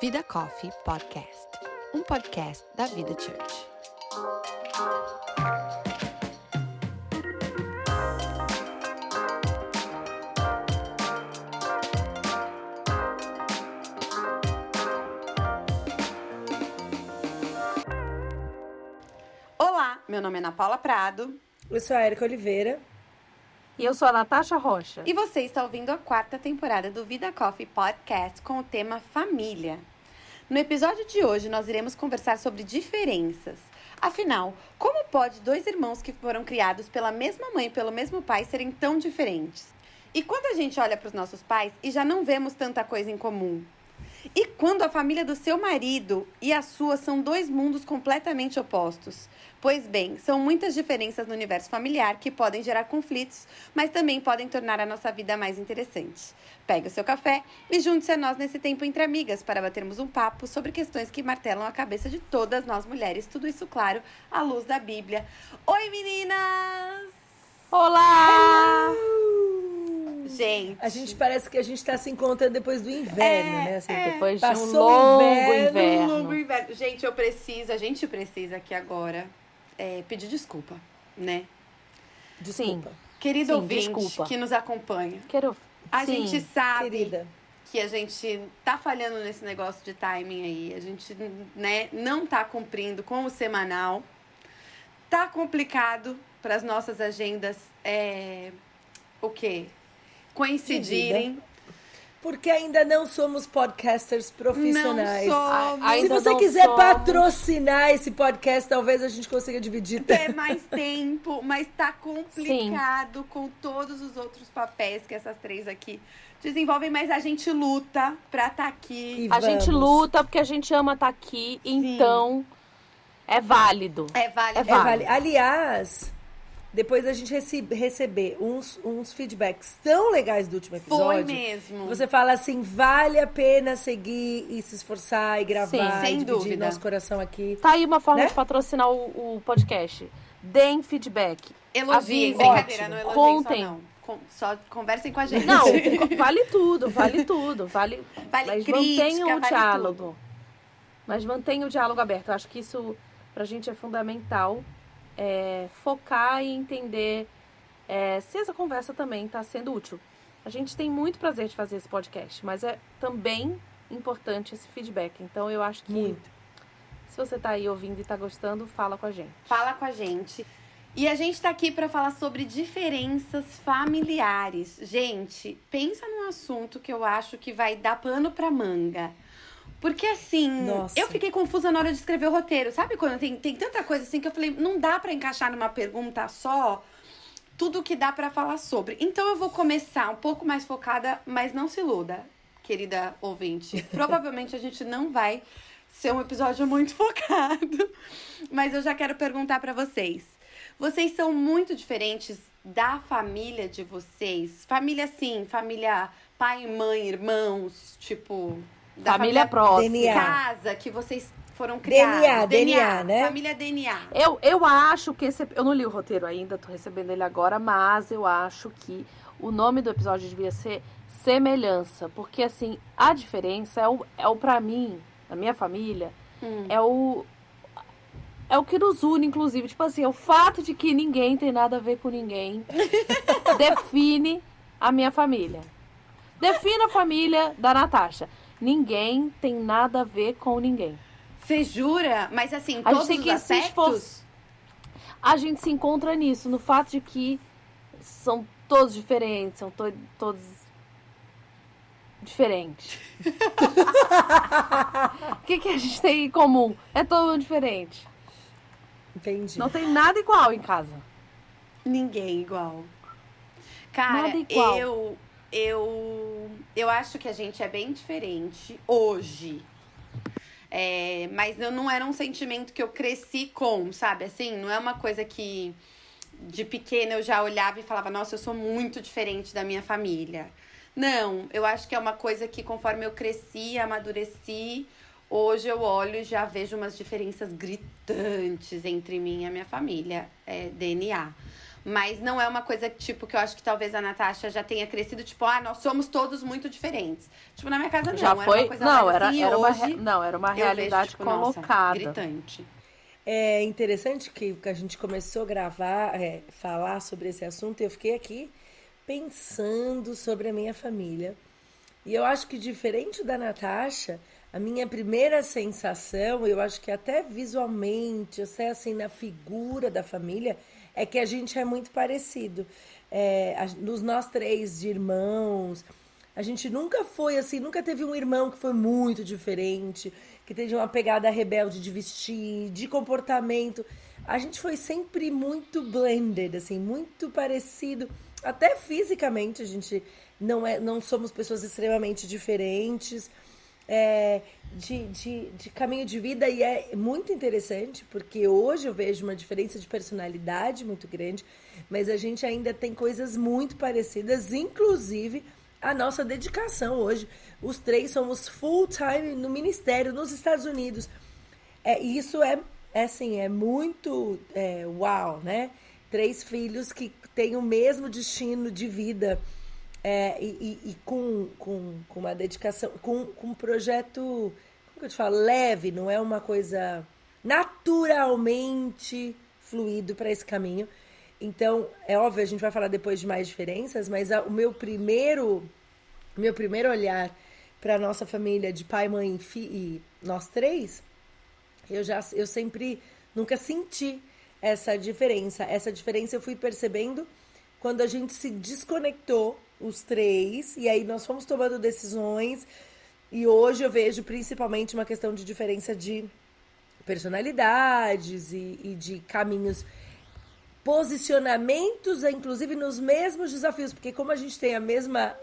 Vida Coffee Podcast, um podcast da Vida Church. Olá, meu nome é Ana Paula Prado Eu sou a Erika Oliveira. E eu sou a Natasha Rocha. e você está ouvindo a quarta temporada do Vida Coffee Podcast com o tema família. No episódio de hoje, nós iremos conversar sobre diferenças. Afinal, como pode dois irmãos que foram criados pela mesma mãe e pelo mesmo pai serem tão diferentes? E quando a gente olha para os nossos pais e já não vemos tanta coisa em comum? E quando a família do seu marido e a sua são dois mundos completamente opostos? Pois bem, são muitas diferenças no universo familiar que podem gerar conflitos, mas também podem tornar a nossa vida mais interessante. Pegue o seu café e junte-se a nós nesse tempo entre amigas para batermos um papo sobre questões que martelam a cabeça de todas nós mulheres. Tudo isso, claro, à luz da Bíblia. Oi, meninas! Olá! Gente, A gente parece que a gente tá se encontrando depois do inverno, É, né? Assim, Depois de um Passou o longo inverno, inverno. longo inverno. Gente, eu preciso, a gente precisa aqui agora é, pedir desculpa, né? Desculpa. Querido Sim, ouvinte desculpa. que nos acompanha, Quero. a Sim. gente sabe Querida. que a gente tá falhando nesse negócio de timing aí. A gente, né, não tá cumprindo com o semanal. Tá complicado para as nossas agendas é, o quê? Coincidirem. Porque ainda não somos podcasters profissionais. Não somos. Se você não quiser somos. patrocinar esse podcast, talvez a gente consiga dividir. ter mais tempo, mas tá complicado com todos os outros papéis que essas três aqui desenvolvem, mas a gente luta pra estar aqui. E A gente vamos. luta porque a gente ama estar aqui, então é válido. É válido. É É, válido. Aliás, depois da gente rece- receber uns, uns feedbacks tão legais do último episódio. Foi mesmo. Você fala assim, vale a pena seguir e se esforçar e gravar Sim, e sem dividir dúvida. nosso coração aqui. Tá aí uma forma Né? de patrocinar o, o podcast. Deem feedback. Elogiem, brincadeira, Ótimo. não elogiem Contem. só não. Com- só conversem com a gente. Não, vale tudo, vale tudo. Vale, Vale mas crítica, mantenham o vale diálogo. Mas mantenha o diálogo aberto. Eu acho que isso pra gente é fundamental. É, focar e entender é, se essa conversa também está sendo útil. A gente tem muito prazer de fazer esse podcast, mas é também importante esse feedback. Então eu acho que Muito. se você tá aí ouvindo e tá gostando, fala com a gente. Fala com a gente. E a gente tá aqui pra falar sobre diferenças familiares. Gente, pensa num assunto que eu acho que vai dar pano pra manga. Porque assim, Nossa. eu fiquei confusa na hora de escrever o roteiro. Sabe quando tem, tem tanta coisa assim que eu falei, não dá pra encaixar numa pergunta só tudo que dá pra falar sobre. Então eu vou começar um pouco mais focada, mas não se iluda, querida ouvinte. Provavelmente a gente não vai ser um episódio muito focado. Mas eu já quero perguntar pra vocês. Vocês são muito diferentes da família de vocês? Família sim, família pai, mãe, irmãos, tipo, da Família próxima. DNA. casa que vocês foram criados. DNA, DNA, né? Família DNA. Eu, eu acho que esse. Eu não li o roteiro ainda, tô recebendo ele agora, mas eu acho que o nome do episódio devia ser Semelhança. Porque, assim, a diferença é o, é o pra mim, na minha família, Hum. é o. É o que nos une, inclusive. Tipo assim, o fato de que ninguém tem nada a ver com ninguém define a minha família. Define a família da Natasha. Ninguém tem nada a ver com ninguém. Você jura? Mas assim, A todos os aspectos? A gente se encontra nisso, no fato de que são todos diferentes, são to todos diferentes. O que, que a gente tem em comum? É todo mundo diferente. Entendi. Não tem nada igual em casa. Ninguém igual. Cara, Nada igual. eu eu eu acho que a gente é bem diferente hoje. É, mas eu não era um sentimento que eu cresci com, sabe? Assim, não é uma coisa que de pequena eu já olhava e falava, nossa, eu sou muito diferente da minha família. Não, eu acho que é uma coisa que conforme eu cresci, amadureci, hoje eu olho e já vejo umas diferenças gritantes entre mim e a minha família, é, DNA. Mas não é uma coisa, tipo, que eu acho que talvez a Natasha já tenha crescido, tipo, ah, nós somos todos muito diferentes. Tipo, na minha casa não, Já era foi? uma coisa não, era, assim, era uma, re- não, era uma eu vejo, realidade tipo, nossa, colocada. gritante. É interessante que a gente começou a gravar, é, falar sobre esse assunto, e eu fiquei aqui pensando sobre a minha família. E eu acho que diferente da Natasha, a minha primeira sensação, eu acho que até visualmente, até assim na figura da família, é que a gente é muito parecido. É, a- nos nós três de irmãos, a gente nunca foi assim, nunca teve um irmão que foi muito diferente, que teve uma pegada rebelde de vestir, de comportamento. A gente foi sempre muito blended, assim, muito parecido. Até fisicamente, a gente não, é, não somos pessoas extremamente diferentes. É, de, de, de caminho de vida e é muito interessante porque hoje eu vejo uma diferença de personalidade muito grande, mas a gente ainda tem coisas muito parecidas, inclusive a nossa dedicação hoje. Os três somos full time no ministério nos Estados Unidos. É, isso é, é assim, é muito é, uau, né? Três filhos que têm o mesmo destino de vida é, e, e- e com, com, com uma dedicação, com, com um projeto, como que eu te falo, leve, não é uma coisa naturalmente fluido para esse caminho. Então, é óbvio, a gente vai falar depois de mais diferenças, mas a- o meu primeiro, meu primeiro olhar para nossa família de pai, mãe e, fi, e nós três, eu já eu sempre nunca senti essa diferença. Essa diferença eu fui percebendo quando a gente se desconectou os três e aí nós fomos tomando decisões e hoje eu vejo principalmente uma questão de diferença de personalidades e, e de caminhos posicionamentos, inclusive nos mesmos desafios, porque como a gente tem a mesma,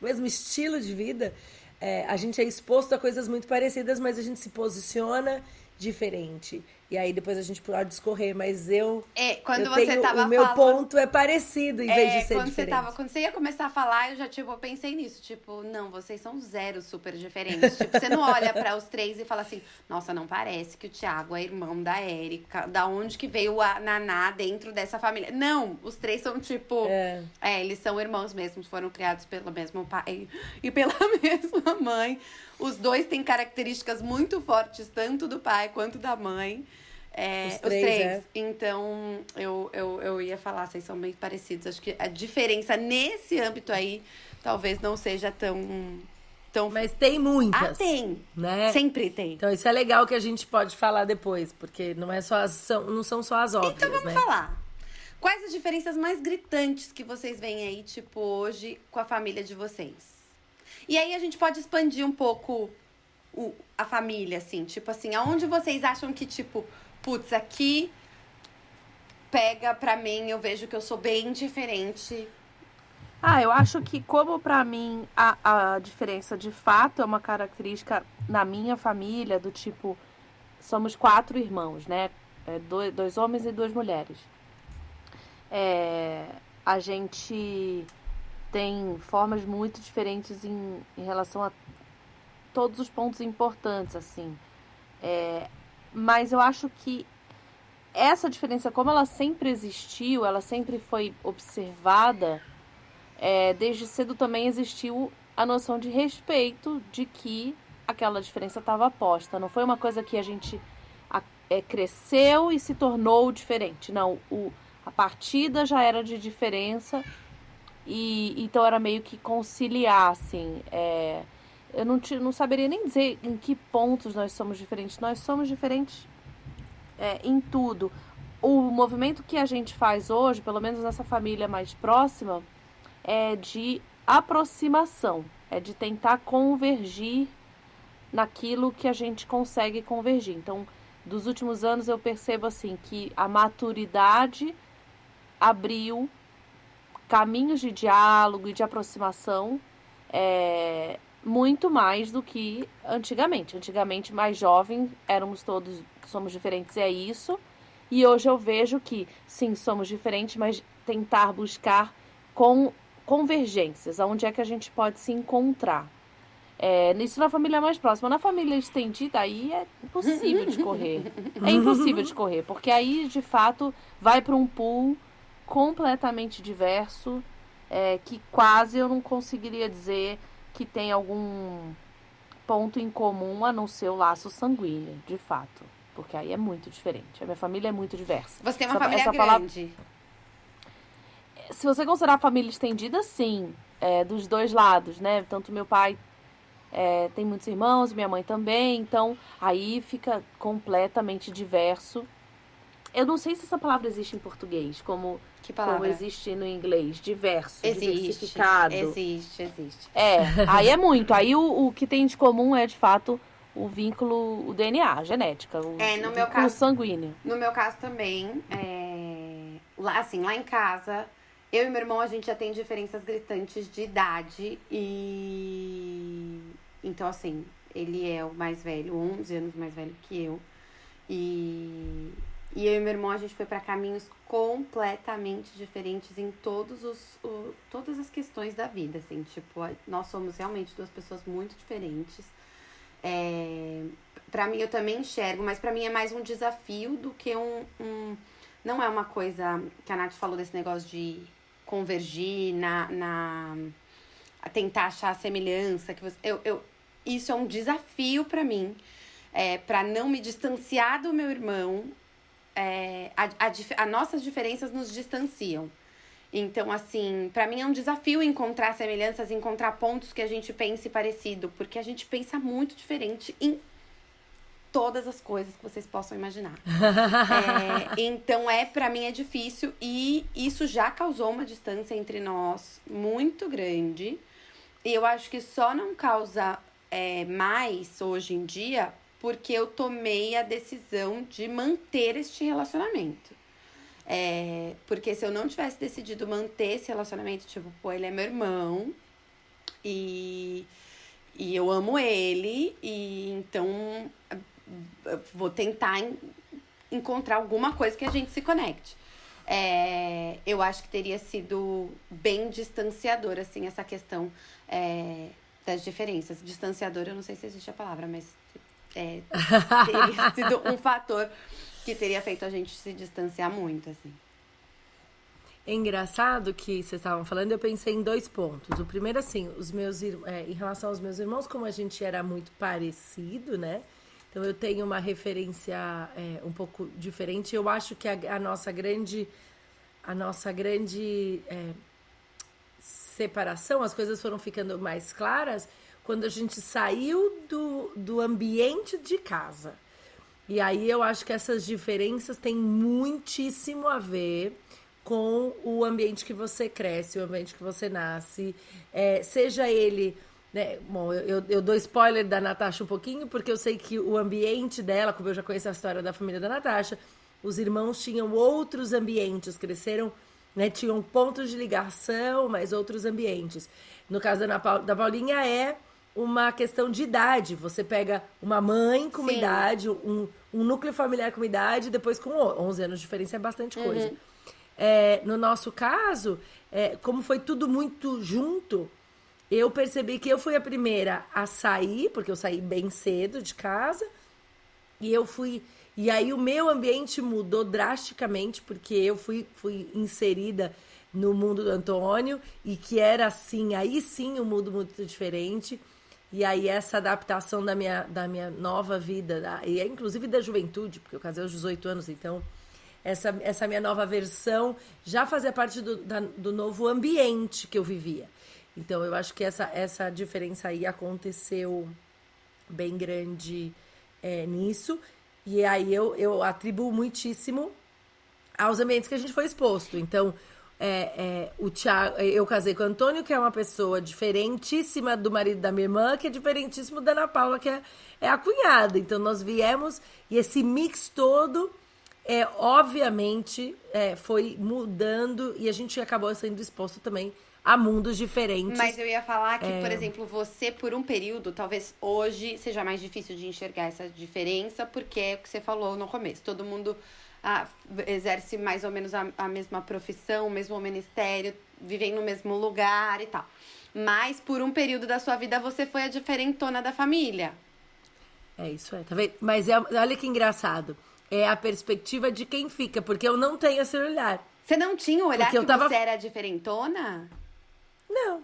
o mesmo estilo de vida, é, a gente é exposto a coisas muito parecidas, mas a gente se posiciona diferente. E aí depois a gente pode discorrer, mas eu, É, quando eu você tenho, tava o meu falando... ponto é parecido em vez É, de ser quando diferente. você tava, quando você ia começar a falar, eu já tipo pensei nisso, tipo, não, vocês são zero super diferentes. tipo, você não olha para os três e fala assim: "Nossa, não parece que o Thiago é irmão da Érica, da onde que veio a Naná dentro dessa família?". Não, os três são tipo, É. é, eles são irmãos mesmos, foram criados pelo mesmo pai e pela mesma mãe. Os dois têm características muito fortes, tanto do pai quanto da mãe. É, Os os três, três. é. Então, eu, eu, eu ia falar, vocês são bem parecidos. Acho que a diferença nesse âmbito aí talvez não seja tão. tão... Mas tem muitas. ah, tem! Né? Sempre tem. Então isso é legal que a gente pode falar depois, porque não, é só as, são, não são só as óbvias, Então vamos né? falar. Quais as diferenças mais gritantes que vocês veem aí, tipo, hoje com a família de vocês? E aí a gente pode expandir um pouco o, a família, assim, tipo assim, aonde vocês acham que, tipo, putz, aqui pega pra mim, eu vejo que eu sou bem diferente. Ah, eu acho que como pra mim a, a diferença de fato é uma característica na minha família, do tipo, somos quatro irmãos, né? É, dois, dois homens e duas mulheres. É, a gente tem formas muito diferentes em, em relação a todos os pontos importantes, assim. É, mas eu acho que essa diferença, como ela sempre existiu, ela sempre foi observada, é, desde cedo também existiu a noção de respeito de que aquela diferença estava posta. Não foi uma coisa que a gente a- é, cresceu e se tornou diferente. Não, o, a partida já era de diferença e então era meio que conciliar, assim. é, eu não, te, não saberia nem dizer em que pontos nós somos diferentes. Nós somos diferentes é, em tudo. O movimento que a gente faz hoje, pelo menos nessa família mais próxima, é de aproximação, é de tentar convergir naquilo que a gente consegue convergir. Então, dos últimos anos eu percebo assim que a maturidade abriu caminhos de diálogo e de aproximação é, muito mais do que antigamente. Antigamente, mais jovem, éramos todos, somos diferentes, é isso. E hoje eu vejo que, sim, somos diferentes, mas tentar buscar com convergências, aonde é que a gente pode se encontrar. É, isso na família mais próxima. Na família estendida, aí é impossível de correr. É impossível de correr, porque aí, de fato, vai para um pool completamente diverso, é, que quase eu não conseguiria dizer que tem algum ponto em comum a não ser o laço sanguíneo, de fato. Porque aí é muito diferente. A minha família é muito diversa. Você tem uma Essa- família essa grande. palavra- Se você considerar a família estendida, sim. É, dos dois lados, né? Tanto meu pai é, tem muitos irmãos, minha mãe também. Então, aí fica completamente diverso. Eu não sei se essa palavra existe em português, como, Que como palavra? existe no inglês. Diverso, Existe. diversificado. Existe, existe. É, aí é muito. Aí o, o que tem de comum é, de fato, o vínculo, o DNA, a genética. O, É, no o meu caso- sanguíneo. No meu caso também, é, lá, assim, lá em casa, eu e meu irmão, a gente já tem diferenças gritantes de idade e... Então, assim, ele é o mais velho, 11 anos mais velho que eu. E, e eu e meu irmão, a gente foi para caminhos completamente diferentes em todos os, o- todas as questões da vida, assim. Tipo, nós somos realmente duas pessoas muito diferentes. É, para mim eu também enxergo, mas pra mim é mais um desafio do que um, um- não é uma coisa que a Nath falou desse negócio de convergir na, na tentar achar a semelhança que você, eu, eu isso é um desafio pra mim é, para não me distanciar do meu irmão é, a, a, as nossas diferenças nos distanciam então, assim, pra mim é um desafio encontrar semelhanças, encontrar pontos que a gente pense parecido, porque a gente pensa muito diferente em todas as coisas que vocês possam imaginar. É, então, é para mim é difícil e isso já causou uma distância entre nós muito grande. E eu acho que só não causa é, mais hoje em dia porque eu tomei a decisão de manter este relacionamento. É, porque se eu não tivesse decidido manter esse relacionamento, tipo, pô, ele é meu irmão e, e eu amo ele, e então vou tentar en- encontrar alguma coisa que a gente se conecte. É, eu acho que teria sido bem distanciador, assim, essa questão é, das diferenças. Distanciador, eu não sei se existe a palavra, mas é, teria sido um fator que teria feito a gente se distanciar muito, assim. É engraçado que vocês estavam falando, eu pensei em dois pontos. O primeiro, assim, os meus é, em relação aos meus irmãos, como a gente era muito parecido, né? Então eu tenho uma referência é, um pouco diferente. Eu acho que a, a nossa grande, a nossa grande é, separação, as coisas foram ficando mais claras quando a gente saiu do, do ambiente de casa. E aí eu acho que essas diferenças têm muitíssimo a ver com o ambiente que você cresce, o ambiente que você nasce, é, seja ele. Né, bom, eu, eu- dou spoiler da Natasha um pouquinho, porque eu sei que o ambiente dela, como eu já conheço a história da família da Natasha, os irmãos tinham outros ambientes, cresceram, né, tinham pontos de ligação, mas outros ambientes. No caso da, Ana da Paulinha, é uma questão de idade. Você pega uma mãe com uma Sim. idade, um, um núcleo familiar com uma idade, depois com o- 11 anos de diferença é bastante coisa. É, no nosso caso, é, como foi tudo muito junto, eu percebi que eu fui a primeira a sair, porque eu saí bem cedo de casa, e eu fui. E aí o meu ambiente mudou drasticamente, porque eu fui, fui inserida no mundo do Antônio, e que era assim, aí sim um mundo muito diferente. E aí essa adaptação da minha, da minha nova vida, da- e é inclusive da juventude, porque eu casei aos 18 anos, então essa, essa minha nova versão já fazia parte do, da- do novo ambiente que eu vivia. Então eu acho que essa, essa diferença aí aconteceu bem grande é, nisso. E aí eu, eu atribuo muitíssimo aos ambientes que a gente foi exposto. Então, é, é, o Thiago, eu casei com o Antônio, que é uma pessoa diferentíssima do marido da minha irmã, que é diferentíssimo da Ana Paula, que é, é a cunhada. Então, nós viemos e esse mix todo, é, obviamente, é, foi mudando e a gente acabou sendo exposto também a mundos diferentes. Mas eu ia falar que, por exemplo, você, por um período, talvez hoje seja mais difícil de enxergar essa diferença, porque é o que você falou no começo. Todo mundo ah, exerce mais ou menos a, a mesma profissão, o mesmo ministério, vivem no mesmo lugar e tal. Mas por um período da sua vida você foi a diferentona da família. É isso aí, tá vendo? Mas é, olha que engraçado. É a perspectiva de quem fica, porque eu não tenho esse olhar. Você não tinha o olhar Porque eu que tava- você era diferentona? Não.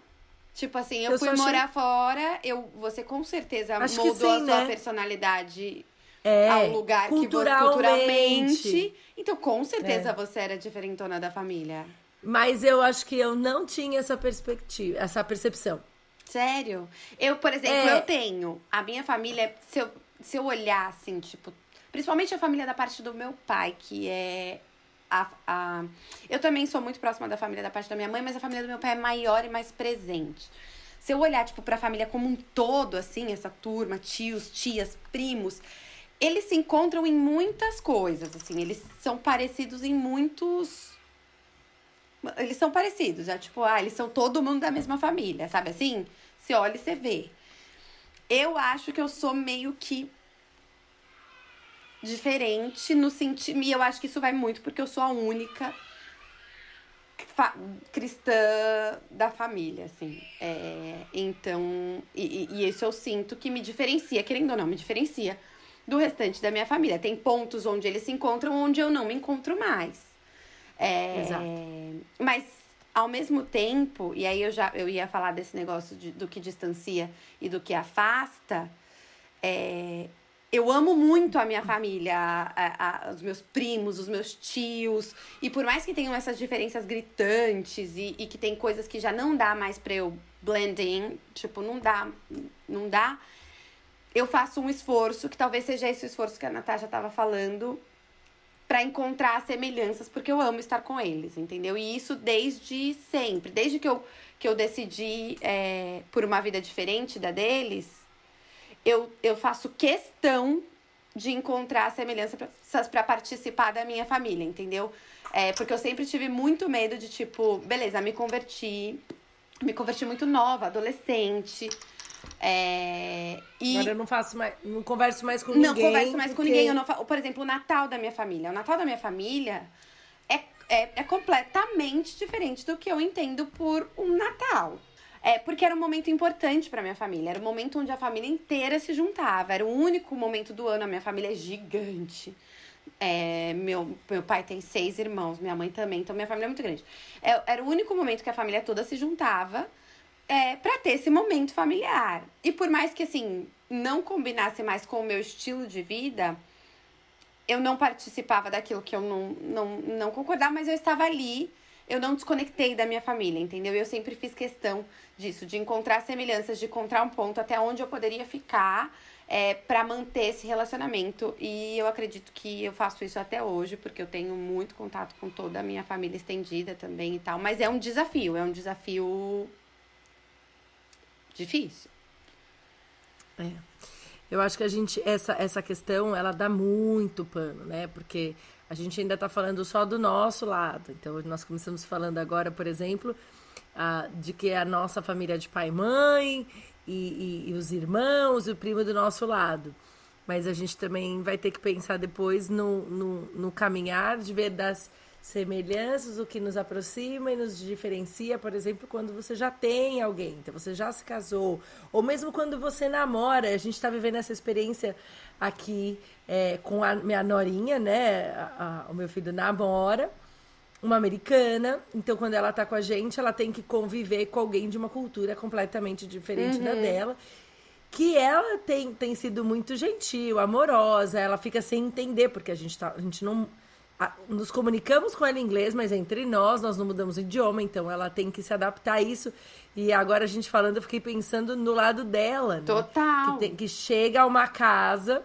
Tipo assim, eu, Eu fui só achei- morar fora, eu, você com certeza Acho moldou a sim, sua né? personalidade É, ao lugar que você culturalmente. culturalmente. Então, com certeza É. você era diferentona da família. Mas eu acho que eu não tinha essa perspectiva, essa percepção. Sério? Eu, por exemplo, É. eu tenho. A minha família, se eu, se eu olhar assim, tipo. Principalmente a família da parte do meu pai, que é. A, a, eu também sou muito próxima da família da parte da minha mãe, mas a família do meu pai é maior e mais presente. Se eu olhar, tipo, pra família como um todo, assim, essa turma, tios, tias, primos, eles se encontram em muitas coisas, assim. Eles são parecidos em muitos. Eles são parecidos, é tipo, ah, eles são todo mundo da mesma família, sabe assim? Você olha e você vê. Eu acho que eu sou meio que diferente no sentido. E eu acho que isso vai muito porque eu sou a única cristã da família, assim. É, então, e, e- e isso eu sinto que me diferencia, querendo ou não, me diferencia do restante da minha família. Tem pontos onde eles se encontram, onde eu não me encontro mais. É, Exato. Mas, ao mesmo tempo, e aí eu já eu ia falar desse negócio de- do que distancia e do que afasta, é, eu amo muito a minha família, a- a- os meus primos, os meus tios. E por mais que tenham essas diferenças gritantes e, e que tem coisas que já não dá mais pra eu blend in, tipo, não dá, não dá, eu faço um esforço, que talvez seja esse o esforço que a Natasha tava falando, pra encontrar semelhanças, porque eu amo estar com eles, entendeu? E isso desde sempre. Desde que eu, que eu decidi é, por uma vida diferente da deles, eu, eu faço questão de encontrar semelhanças para participar da minha família, entendeu? É, porque eu sempre tive muito medo de, tipo, beleza, me converti, me converti muito nova, adolescente. É, e Agora eu não faço mais, não converso mais com não ninguém. converso mais com porque- ninguém. Eu não fa... Por exemplo, o Natal da minha família. O Natal da minha família é, é, é completamente diferente do que eu entendo por um Natal. É porque era um momento importante pra minha família. Era um momento onde a família inteira se juntava. Era o único momento do ano. A minha família é gigante. É, meu, meu pai tem seis irmãos, minha mãe também, então minha família é muito grande. É, era o único momento que a família toda se juntava é, para ter esse momento familiar. E por mais que, assim, não combinasse mais com o meu estilo de vida, eu não participava daquilo que eu não, não, não concordava, mas eu estava ali, eu não desconectei da minha família, entendeu? Eu sempre fiz questão disso, de encontrar semelhanças, de encontrar um ponto até onde eu poderia ficar é, para manter esse relacionamento. E eu acredito que eu faço isso até hoje, porque eu tenho muito contato com toda a minha família estendida também e tal. Mas é um desafio, é um desafio difícil. É. Eu acho que a gente, essa, essa questão, ela dá muito pano, né? Porque a gente ainda tá falando só do nosso lado. Então, nós começamos falando agora, por exemplo, ah, de que a nossa família é de pai e mãe, e, e- e os irmãos, e o primo do nosso lado. Mas a gente também vai ter que pensar depois no, no, no caminhar de ver das semelhanças, o que nos aproxima e nos diferencia, por exemplo, quando você já tem alguém, então você já se casou, ou mesmo quando você namora, a gente está vivendo essa experiência aqui é, com a minha norinha, né? A- a- o meu filho namora uma americana, então quando ela tá com a gente, ela tem que conviver com alguém de uma cultura completamente diferente da dela. Que ela tem, tem sido muito gentil, amorosa, ela fica sem entender, porque a gente, tá, a gente não. Nos comunicamos com ela em inglês, mas entre nós, nós não mudamos o idioma, então ela tem que se adaptar a isso. E agora a gente falando, eu fiquei pensando no lado dela, né? Total. Que, tem- que chega a uma casa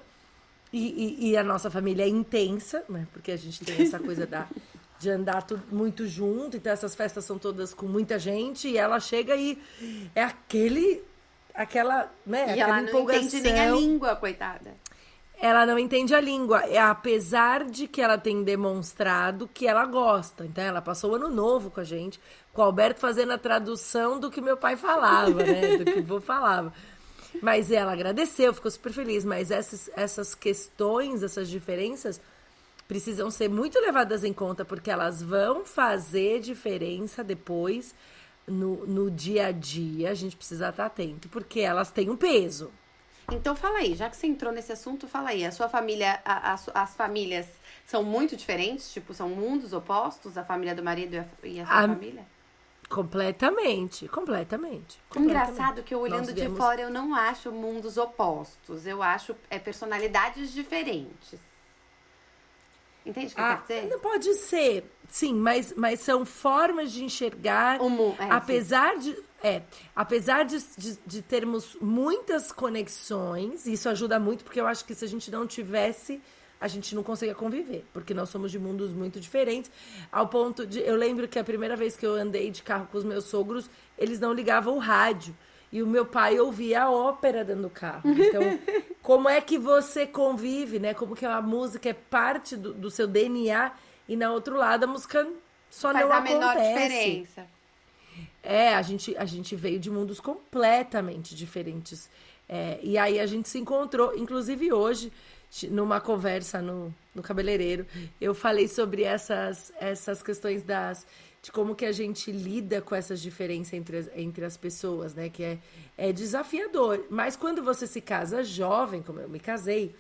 e, e- e a nossa família é intensa, né? Porque a gente tem essa coisa da, de andar tudo muito junto, então essas festas são todas com muita gente, e ela chega e é aquele. aquela. Né, E aquela ela não empolgação. entende nem a língua, coitada. Ela não entende a língua, é, apesar de que ela tem demonstrado que ela gosta. Então, ela passou o ano novo com a gente, com o Alberto fazendo a tradução do que meu pai falava, né? Do que o vô falava. Mas ela agradeceu, ficou super feliz. Mas essas, essas questões, essas diferenças, precisam ser muito levadas em conta, porque elas vão fazer diferença depois no, no dia a dia. A gente precisa estar atento, porque elas têm um peso. Então fala aí, já que você entrou nesse assunto, fala aí. A sua família, a, a, as famílias são muito diferentes? Tipo, são mundos opostos? A família do marido e a, e a sua família? Completamente, completamente. Engraçado completamente. que eu olhando Nós de vemos- fora eu não acho mundos opostos. Eu acho é, personalidades diferentes. Entende o que eu Ah, quero dizer? não pode ser, sim, mas, mas são formas de enxergar. Mu- é, apesar de, é, apesar de, de, de termos muitas conexões, isso ajuda muito, porque eu acho que se a gente não tivesse, a gente não conseguia conviver, porque nós somos de mundos muito diferentes, ao ponto de. Eu lembro que a primeira vez que eu andei de carro com os meus sogros, eles não ligavam o rádio. E o meu pai ouvia a ópera dentro do carro. Então, como é que você convive, né? Como que a música é parte do, do seu DNA e na outro lado a música só Faz não a menor acontece. diferença. É, a gente, a gente veio de mundos completamente diferentes. É, e aí a gente se encontrou, inclusive hoje, numa conversa no, no cabeleireiro, eu falei sobre essas, essas questões das de como que a gente lida com essas diferenças entre as, entre as pessoas, né? Que é, é desafiador. Mas quando você se casa jovem, como eu me casei,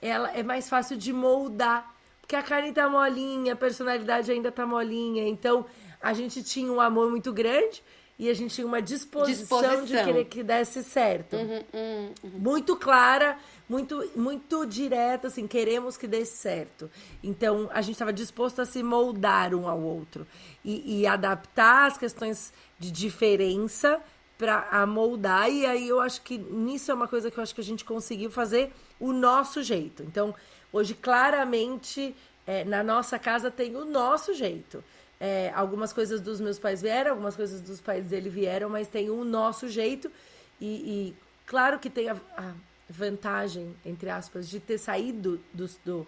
ela é mais fácil de moldar. Porque a carne tá molinha, a personalidade ainda tá molinha. Então, a gente tinha um amor muito grande e a gente tinha uma disposição, de Disposição. querer que desse certo. Muito clara, muito, muito direta, assim, queremos que dê certo. Então, a gente estava disposto a se moldar um ao outro e, e adaptar as questões de diferença para moldar. E aí eu acho que nisso é uma coisa que eu acho que a gente conseguiu fazer o nosso jeito. Então, hoje, claramente, é, na nossa casa tem o nosso jeito. É, algumas coisas dos meus pais vieram, algumas coisas dos pais dele vieram, mas tem o nosso jeito. E, e claro que tem a, a vantagem, entre aspas, de ter saído do, do,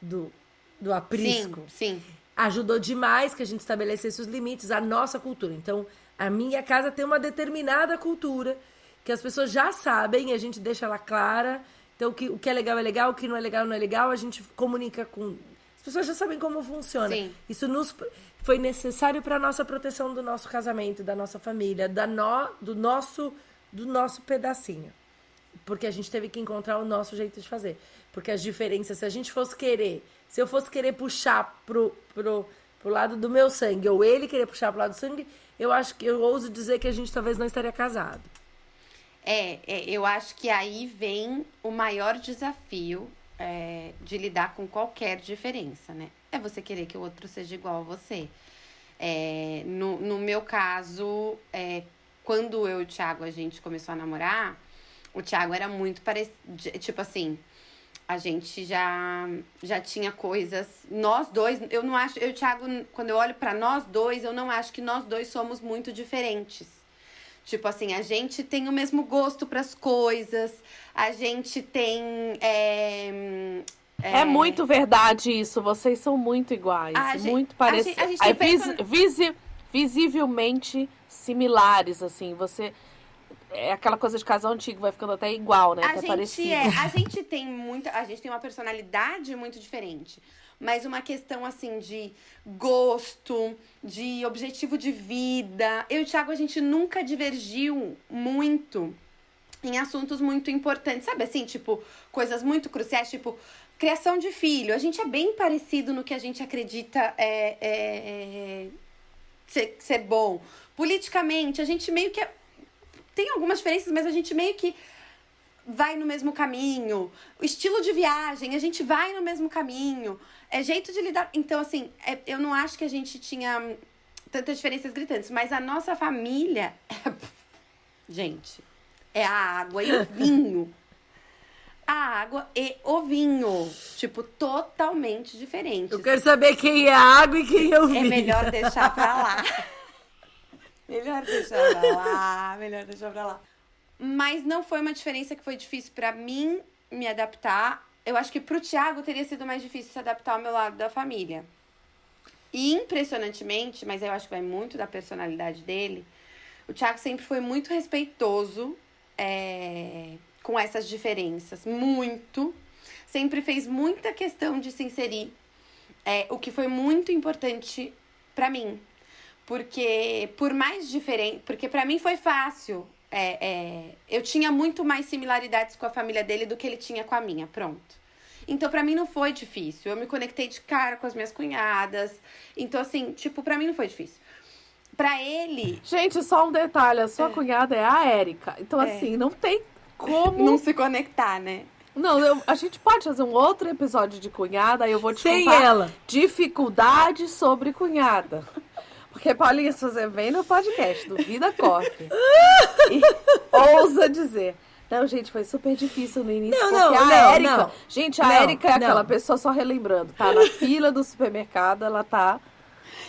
do, do aprisco Sim, sim. ajudou demais que a gente estabelecesse os limites, a nossa cultura. Então, a minha casa tem uma determinada cultura que as pessoas já sabem e a gente deixa ela clara. Então, o que, o que é legal é legal, o que não é legal não é legal, a gente comunica com. As pessoas já sabem como funciona. Sim. Isso nos foi necessário para a nossa proteção do nosso casamento, da nossa família, da no, do, nosso, do nosso pedacinho. Porque a gente teve que encontrar o nosso jeito de fazer. Porque as diferenças, se a gente fosse querer, se eu fosse querer puxar pro, pro, pro lado do meu sangue, ou ele querer puxar pro lado do sangue, eu acho que eu ouso dizer que a gente talvez não estaria casado. É, é, eu acho que aí vem o maior desafio é, de lidar com qualquer diferença, né? É você querer que o outro seja igual a você. É, no, no meu caso, é, quando eu e o Thiago a gente começou a namorar, o Thiago era muito parecido. Tipo assim, a gente já, já tinha coisas. Nós dois, eu não acho. Eu Thiago, quando eu olho pra nós dois, eu não acho que nós dois somos muito diferentes. Tipo assim, a gente tem o mesmo gosto pras coisas, a gente tem. É, É, muito verdade isso. Vocês são muito iguais, A muito parecidos. tem vis- visi- visivelmente similares, assim. Você é aquela coisa de casal antigo, vai ficando até igual, né? A até gente parecido. é, a gente tem muita, a gente tem uma personalidade muito diferente, mas uma questão assim de gosto, de objetivo de vida. Eu e o Thiago a gente nunca divergiu muito em assuntos muito importantes, sabe assim, tipo, coisas muito cruciais, tipo criação de filho. A gente é bem parecido no que a gente acredita é, é, é, ser, ser bom. Politicamente, a gente meio que é- tem algumas diferenças, mas a gente meio que vai no mesmo caminho. O estilo de viagem, a gente vai no mesmo caminho. É jeito de lidar. Então, assim, é- eu não acho que a gente tinha tantas diferenças gritantes, mas a nossa família. gente, é a água e o vinho. A água e o vinho. Tipo, totalmente diferentes. Eu quero saber quem é a água e quem é o É vinho. melhor deixar pra lá. melhor deixar pra lá, melhor deixar pra lá. Mas não foi uma diferença que foi difícil pra mim me adaptar. Eu acho que pro Thiago teria sido mais difícil se adaptar ao meu lado da família. E impressionantemente, mas eu acho que vai muito da personalidade dele, o Thiago sempre foi muito respeitoso é, com essas diferenças. Muito. Sempre fez muita questão de se inserir. É, o que foi muito importante pra mim. Porque, por mais diferente. Porque pra mim foi fácil é, é, eu tinha muito mais similaridades com a família dele do que ele tinha com a minha. Pronto. Então, pra mim não foi difícil. Eu me conectei de cara com as minhas cunhadas. Então, assim, tipo, pra mim não foi difícil. Pra ele. Gente, só um detalhe: a sua É. cunhada é a Érica. Então, É. assim, não tem como. Não se conectar, né? Não, eu- a gente pode fazer um outro episódio de cunhada, aí eu vou te Sem contar ela. dificuldades sobre cunhada. Porque, Paulinha, se você vem no podcast do Vida Corp e ousa dizer. Não, gente, foi super difícil no início. Não, porque não, a Érica. Gente, a Érica é não. aquela pessoa, só relembrando, tá na fila do supermercado, ela tá.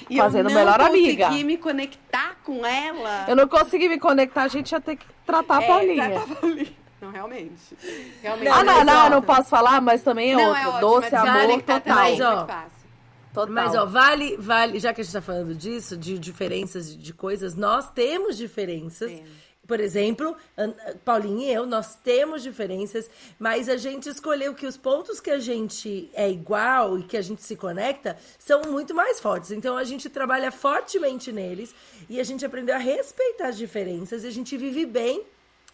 E Fazendo eu não melhor amiga. consegui me conectar com ela. Eu não consegui me conectar, a gente ia ter que tratar a É, Paulinha. tratar a Paulinha. Não, realmente. realmente Não, Ah, não, não, eu não posso falar, mas também é Não, outro. é ótimo, Doce mas amor conectar total. também é Mas, ó. Total. Mas, ó, vale, vale, já que a gente tá falando disso, de diferenças de, coisas, nós temos diferenças. Temos. Por exemplo, Paulinha e eu, nós temos diferenças, mas a gente escolheu que os pontos que a gente é igual e que a gente se conecta são muito mais fortes. Então a gente trabalha fortemente neles e a gente aprendeu a respeitar as diferenças e a gente vive bem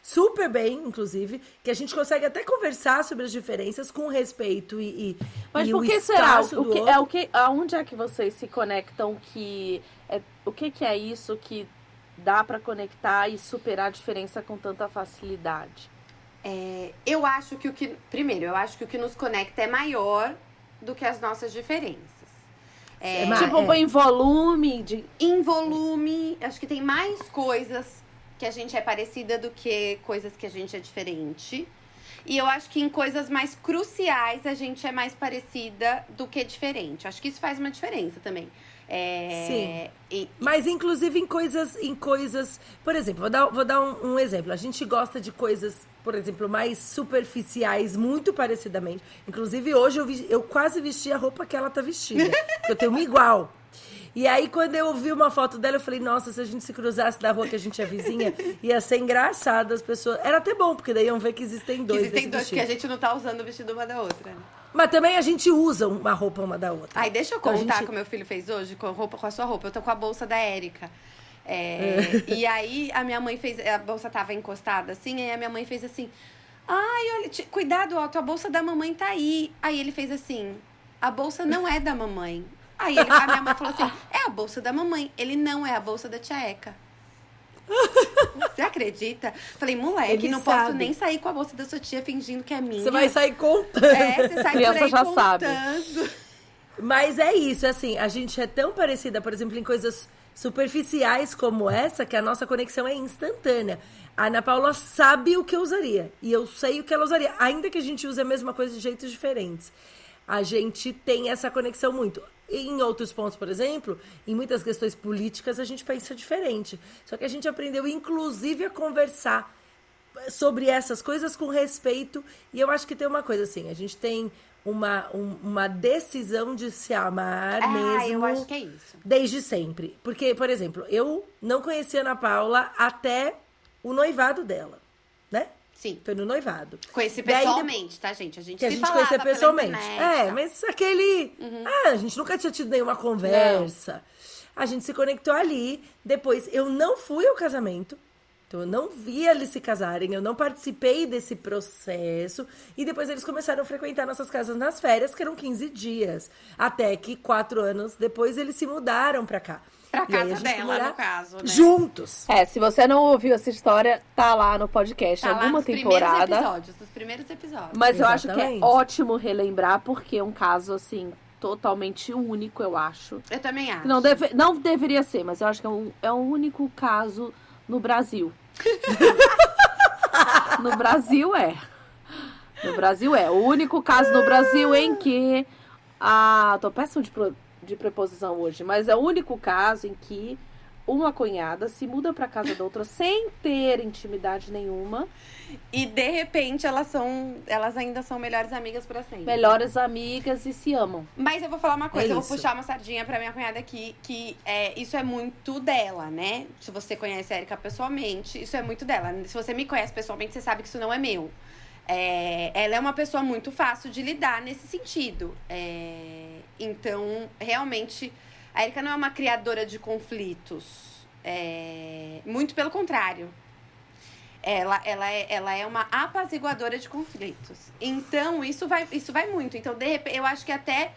super bem, inclusive, que a gente consegue até conversar sobre as diferenças com respeito e, e, Mas e por o que será? O que, é o que, aonde é que vocês se conectam que é, o que, que é isso que dá pra conectar e superar a diferença com tanta facilidade? É, eu acho que o que. Primeiro, eu acho que o que nos conecta é maior do que as nossas diferenças. É, É tipo, é. em volume de em volume, acho que tem mais coisas que a gente é parecida do que coisas que a gente é diferente. E eu acho que em coisas mais cruciais a gente é mais parecida do que diferente. Acho que isso faz uma diferença também. É, e- Mas, inclusive, em coisas, em coisas. Por exemplo, vou dar, vou dar um, um exemplo. A gente gosta de coisas, por exemplo, mais superficiais, muito parecidamente. Inclusive, hoje eu, vi- eu quase vesti a roupa que ela tá vestida. porque eu tenho uma igual. E aí, quando eu vi uma foto dela, eu falei, nossa, se a gente se cruzasse da rua que a gente é vizinha, ia ser engraçado as pessoas. Era até bom, porque daí iam ver que existem que dois. existem desse dois, porque a vestido. gente não tá usando o vestido uma da outra. né? Mas também a gente usa uma roupa uma da outra. Ai, deixa eu Então, a contar gente- o que meu filho fez hoje com a roupa, com a sua roupa. Eu tô com a bolsa da Érica. É, e aí a minha mãe fez. A bolsa tava encostada assim, aí a minha mãe fez assim. Ai, olha, cuidado, ó, tua bolsa da mamãe tá aí. Aí ele fez assim: a bolsa não é da mamãe. Aí ele, a minha mãe falou assim: é a bolsa da mamãe. Ele não é a bolsa da tia Eca. Você acredita? Falei, moleque, Ele não posso sabe. nem sair com a bolsa da sua tia fingindo que é minha. Você vai sair contando. É, você sai Criança por aí já sabe. contando. Mas é isso, assim, a gente é tão parecida, por exemplo, em coisas superficiais como essa, que a nossa conexão é instantânea. A Ana Paula sabe o que eu usaria. E eu sei o que ela usaria. Ainda que a gente use a mesma coisa de jeitos diferentes. A gente tem essa conexão muito. Em outros pontos, por exemplo, em muitas questões políticas, a gente pensa diferente. Só que a gente aprendeu, inclusive, a conversar sobre essas coisas com respeito. E eu acho que tem uma coisa assim, a gente tem uma, um- uma decisão de se amar Ah, mesmo eu acho que é isso. desde sempre. Porque, por exemplo, eu não conhecia a Ana Paula até o noivado dela? Sim. Foi no noivado. Conheci Daí, pessoalmente, tá, gente? A gente Que a gente pela pessoalmente. internet, É, mas aquele. Ah, a gente nunca tinha tido nenhuma conversa. A gente se conectou ali. Depois, eu não fui ao casamento. Então, eu não vi eles se casarem, eu não participei desse processo. E depois eles começaram a frequentar nossas casas nas férias, que eram 15 dias. Até que, quatro anos depois, eles se mudaram pra cá. Pra E casa dela, no caso, né? Juntos. É, se você não ouviu essa história, tá lá no podcast, Tá lá alguma primeiros temporada. episódios, dos primeiros episódios. Mas eu acho que é Exatamente. ótimo relembrar, porque é um caso, assim, totalmente único, eu acho. Eu também acho. Não, deve, não deveria ser, mas eu acho que é um, é um único caso no Brasil. no Brasil é. No Brasil é. O único caso no Brasil em que. Ah, tô péssimo de, pro- de preposição hoje, mas é o único caso em que uma cunhada se muda pra casa da outra sem ter intimidade nenhuma. E de repente elas são. Elas ainda são melhores amigas pra sempre. Melhores amigas e se amam. Mas eu vou falar uma coisa, É eu vou puxar uma sardinha pra minha cunhada aqui, que é, isso é muito dela, né? Se você conhece a Erika pessoalmente, isso é muito dela. Se você me conhece pessoalmente, você sabe que isso não é meu. É, ela é uma pessoa muito fácil de lidar nesse sentido. É, então, realmente, a Erika não é uma criadora de conflitos. É, muito pelo contrário. ela, ela, é, ela é uma apaziguadora de conflitos. Então, isso vai, isso vai muito. Então, de repente, eu acho que até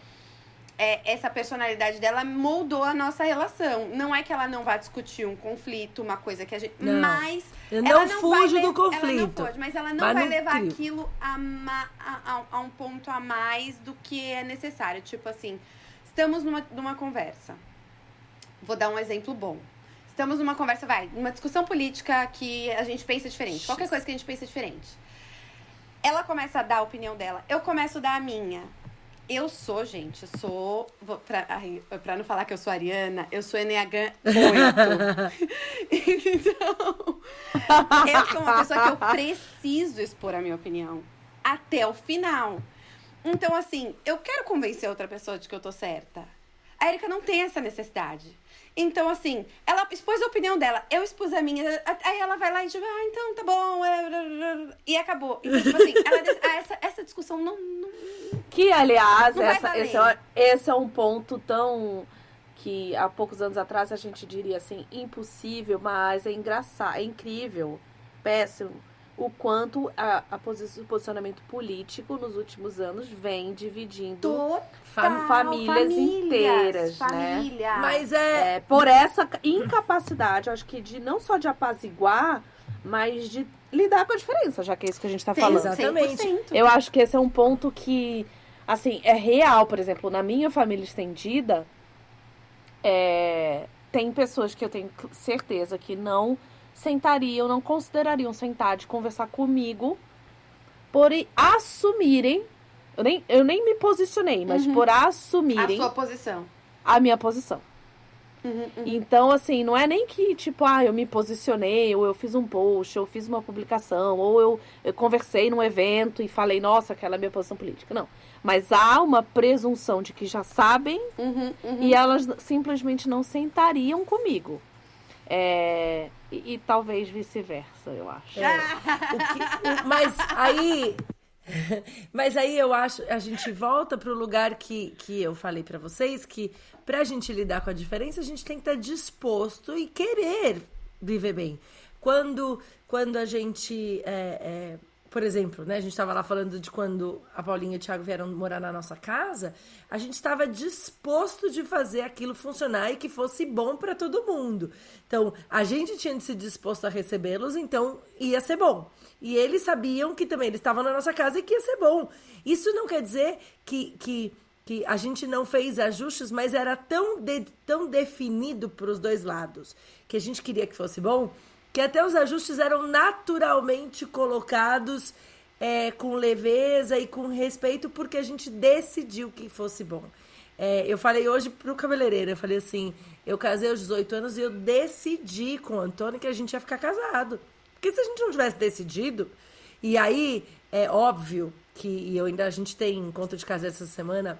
é, essa personalidade dela moldou a nossa relação. Não é que ela não vá discutir um conflito, uma coisa que a gente. Não. Mas. Eu ela não não fujo vai do conflito. Ela não pode, mas ela não Mas vai não levar crio. aquilo a- a- a um ponto a mais do que é necessário. Tipo assim, estamos numa, numa conversa. Vou dar um exemplo bom. Estamos numa conversa, vai, numa discussão política que a gente pensa diferente. Qualquer coisa que a gente pensa diferente. Ela começa a dar a opinião dela, eu começo a dar a minha. Eu sou, gente, sou. Pra não falar que eu sou ariana, eu sou Enneagram 8. então, eu sou uma pessoa que eu preciso expor a minha opinião até o final. Então, assim, eu quero convencer outra pessoa de que eu tô certa. A Erika não tem essa necessidade. Então, assim, ela expôs a opinião dela, eu expus a minha, aí ela vai lá e diz, ah, então tá bom, é, e acabou. Então, tipo assim, ela, ah, essa, essa discussão não, não, Que, aliás, Não essa- esse, é, esse é um ponto tão que há poucos anos atrás a gente diria assim, impossível, mas é engraçado, é incrível, péssimo, o quanto a, a posi- o posicionamento político nos últimos anos vem dividindo Total, Fam- famílias inteiras, né? família. Mas é. é, por essa incapacidade, eu acho que de não só de apaziguar, mas de lidar com a diferença, já que é isso que a gente tá Sim, falando. Exatamente. 100%. Eu acho que esse é um ponto que, assim, é real. Por exemplo, na minha família estendida, é, tem pessoas que eu tenho certeza que não sentariam, não considerariam sentar de conversar comigo por assumirem. Eu nem, eu nem me posicionei, mas Uhum. por a assumirem sua posição. a minha posição. Uhum, uhum. Então, assim, não é nem que, tipo, ah, eu me posicionei, ou eu fiz um post, ou eu fiz uma publicação, ou eu, eu conversei num evento e falei, nossa, aquela é a minha posição política. Não. Mas há uma presunção de que já sabem Uhum, uhum. e elas simplesmente não sentariam comigo. É, e, e talvez vice-versa, eu acho. É, o que- o- mas aí. Mas aí eu acho, a gente volta pro lugar que, que eu falei pra vocês, que pra gente lidar com a diferença, a gente tem que estar disposto e querer viver bem. Quando, quando a gente, é, é, por exemplo, né, a gente estava lá falando de quando a Paulinha e o Thiago vieram morar na nossa casa, a gente estava disposto de fazer aquilo funcionar e que fosse bom para todo mundo. Então, a gente tinha se disposto a recebê-los, então ia ser bom. E eles sabiam que também eles estavam na nossa casa e que ia ser bom. Isso não quer dizer que, que, que a gente não fez ajustes, mas era tão, de- tão definido para os dois lados que a gente queria que fosse bom, que até os ajustes eram naturalmente colocados é, com leveza e com respeito, porque a gente decidiu que fosse bom. É, eu falei hoje pro cabeleireiro, eu falei assim, eu casei aos 18 anos e eu decidi com o Antônio que a gente ia ficar casado. Porque se a gente não tivesse decidido, e aí é óbvio que e eu ainda a gente tem encontro de casa essa semana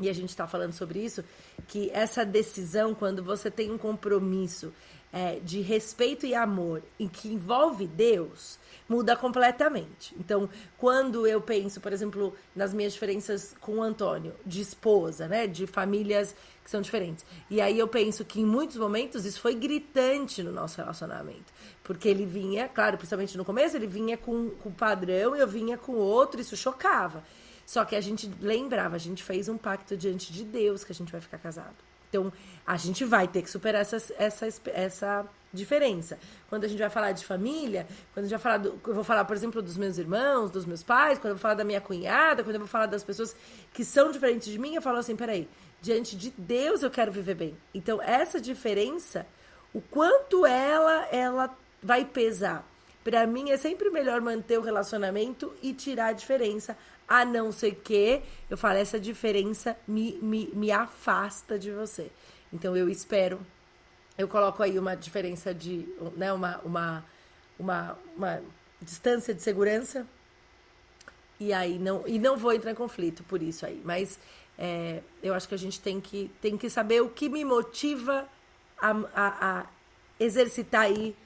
e a gente está falando sobre isso, que essa decisão, quando você tem um compromisso é, de respeito e amor em que envolve Deus, muda completamente. Então, quando eu penso, por exemplo, nas minhas diferenças com o Antônio, de esposa, né, de famílias que são diferentes, e aí eu penso que em muitos momentos isso foi gritante no nosso relacionamento. Porque ele vinha, claro, principalmente no começo, ele vinha com, com padrão, eu vinha com outro, isso chocava. Só que a gente lembrava, a gente fez um pacto diante de Deus que a gente vai ficar casado. Então, a gente vai ter que superar essa, essa, essa diferença. Quando a gente vai falar de família, quando a gente vai falar, do, eu vou falar, por exemplo, dos meus irmãos, dos meus pais, quando eu vou falar da minha cunhada, quando eu vou falar das pessoas que são diferentes de mim, eu falo assim, peraí, diante de Deus eu quero viver bem. Então, essa diferença, o quanto ela, ela vai pesar. Pra mim é sempre melhor manter o relacionamento e tirar a diferença, a não ser que eu falo, essa diferença me, me, me afasta de você. Então eu espero, eu coloco aí uma diferença de, né, uma, uma, uma, uma distância de segurança e aí não, e não vou entrar em conflito por isso aí. Mas é, eu acho que a gente tem que, tem que saber o que me motiva a, a, a exercitar aí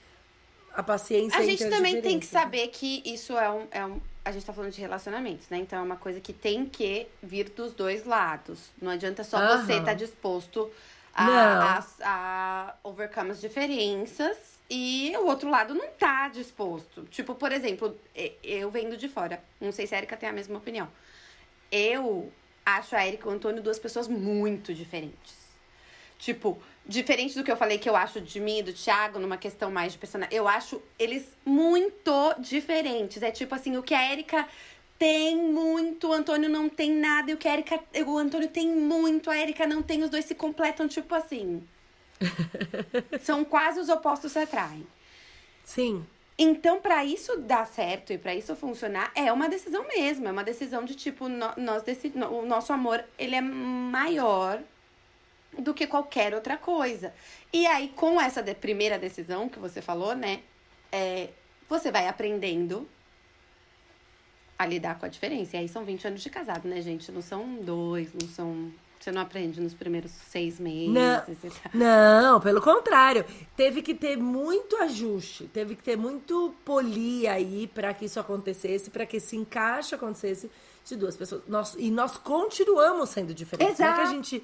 a paciência A gente também tem que diferenças. saber que isso é um, é um. A gente tá falando de relacionamentos, né? Então é uma coisa que tem que vir dos dois lados. Não adianta só Aham. você estar disposto Não. a, a, a overcome as diferenças e o outro lado não tá disposto. Tipo, por exemplo, eu vendo de fora. Não sei se a Erika tem a mesma opinião. Eu acho a Erika e o Antônio duas pessoas muito diferentes. Tipo, diferente do que eu falei que eu acho de mim e do Thiago, numa questão mais de personagem. Eu acho eles muito diferentes. É tipo assim, o que a Erika tem muito, o Antônio não tem nada, e o que a Erika. O Antônio tem muito, a Erika não tem, os dois se completam, tipo assim. São quase os opostos se atraem. Sim. Então, para isso dar certo e para isso funcionar, é uma decisão mesmo. É uma decisão de tipo, nós decid... o nosso amor ele é maior do que qualquer outra coisa. E aí, com essa de primeira decisão que você falou, né? É, você vai aprendendo a lidar com a diferença. E aí são 20 anos de casado, né, gente? Não são dois, não são. Você não aprende nos primeiros seis meses. Não, não, pelo contrário. Teve que ter muito ajuste, teve que ter muito polir aí para que isso acontecesse, para que esse encaixe acontecesse de duas pessoas. Nós, e nós continuamos sendo diferentes. Exato. Não é, que a gente,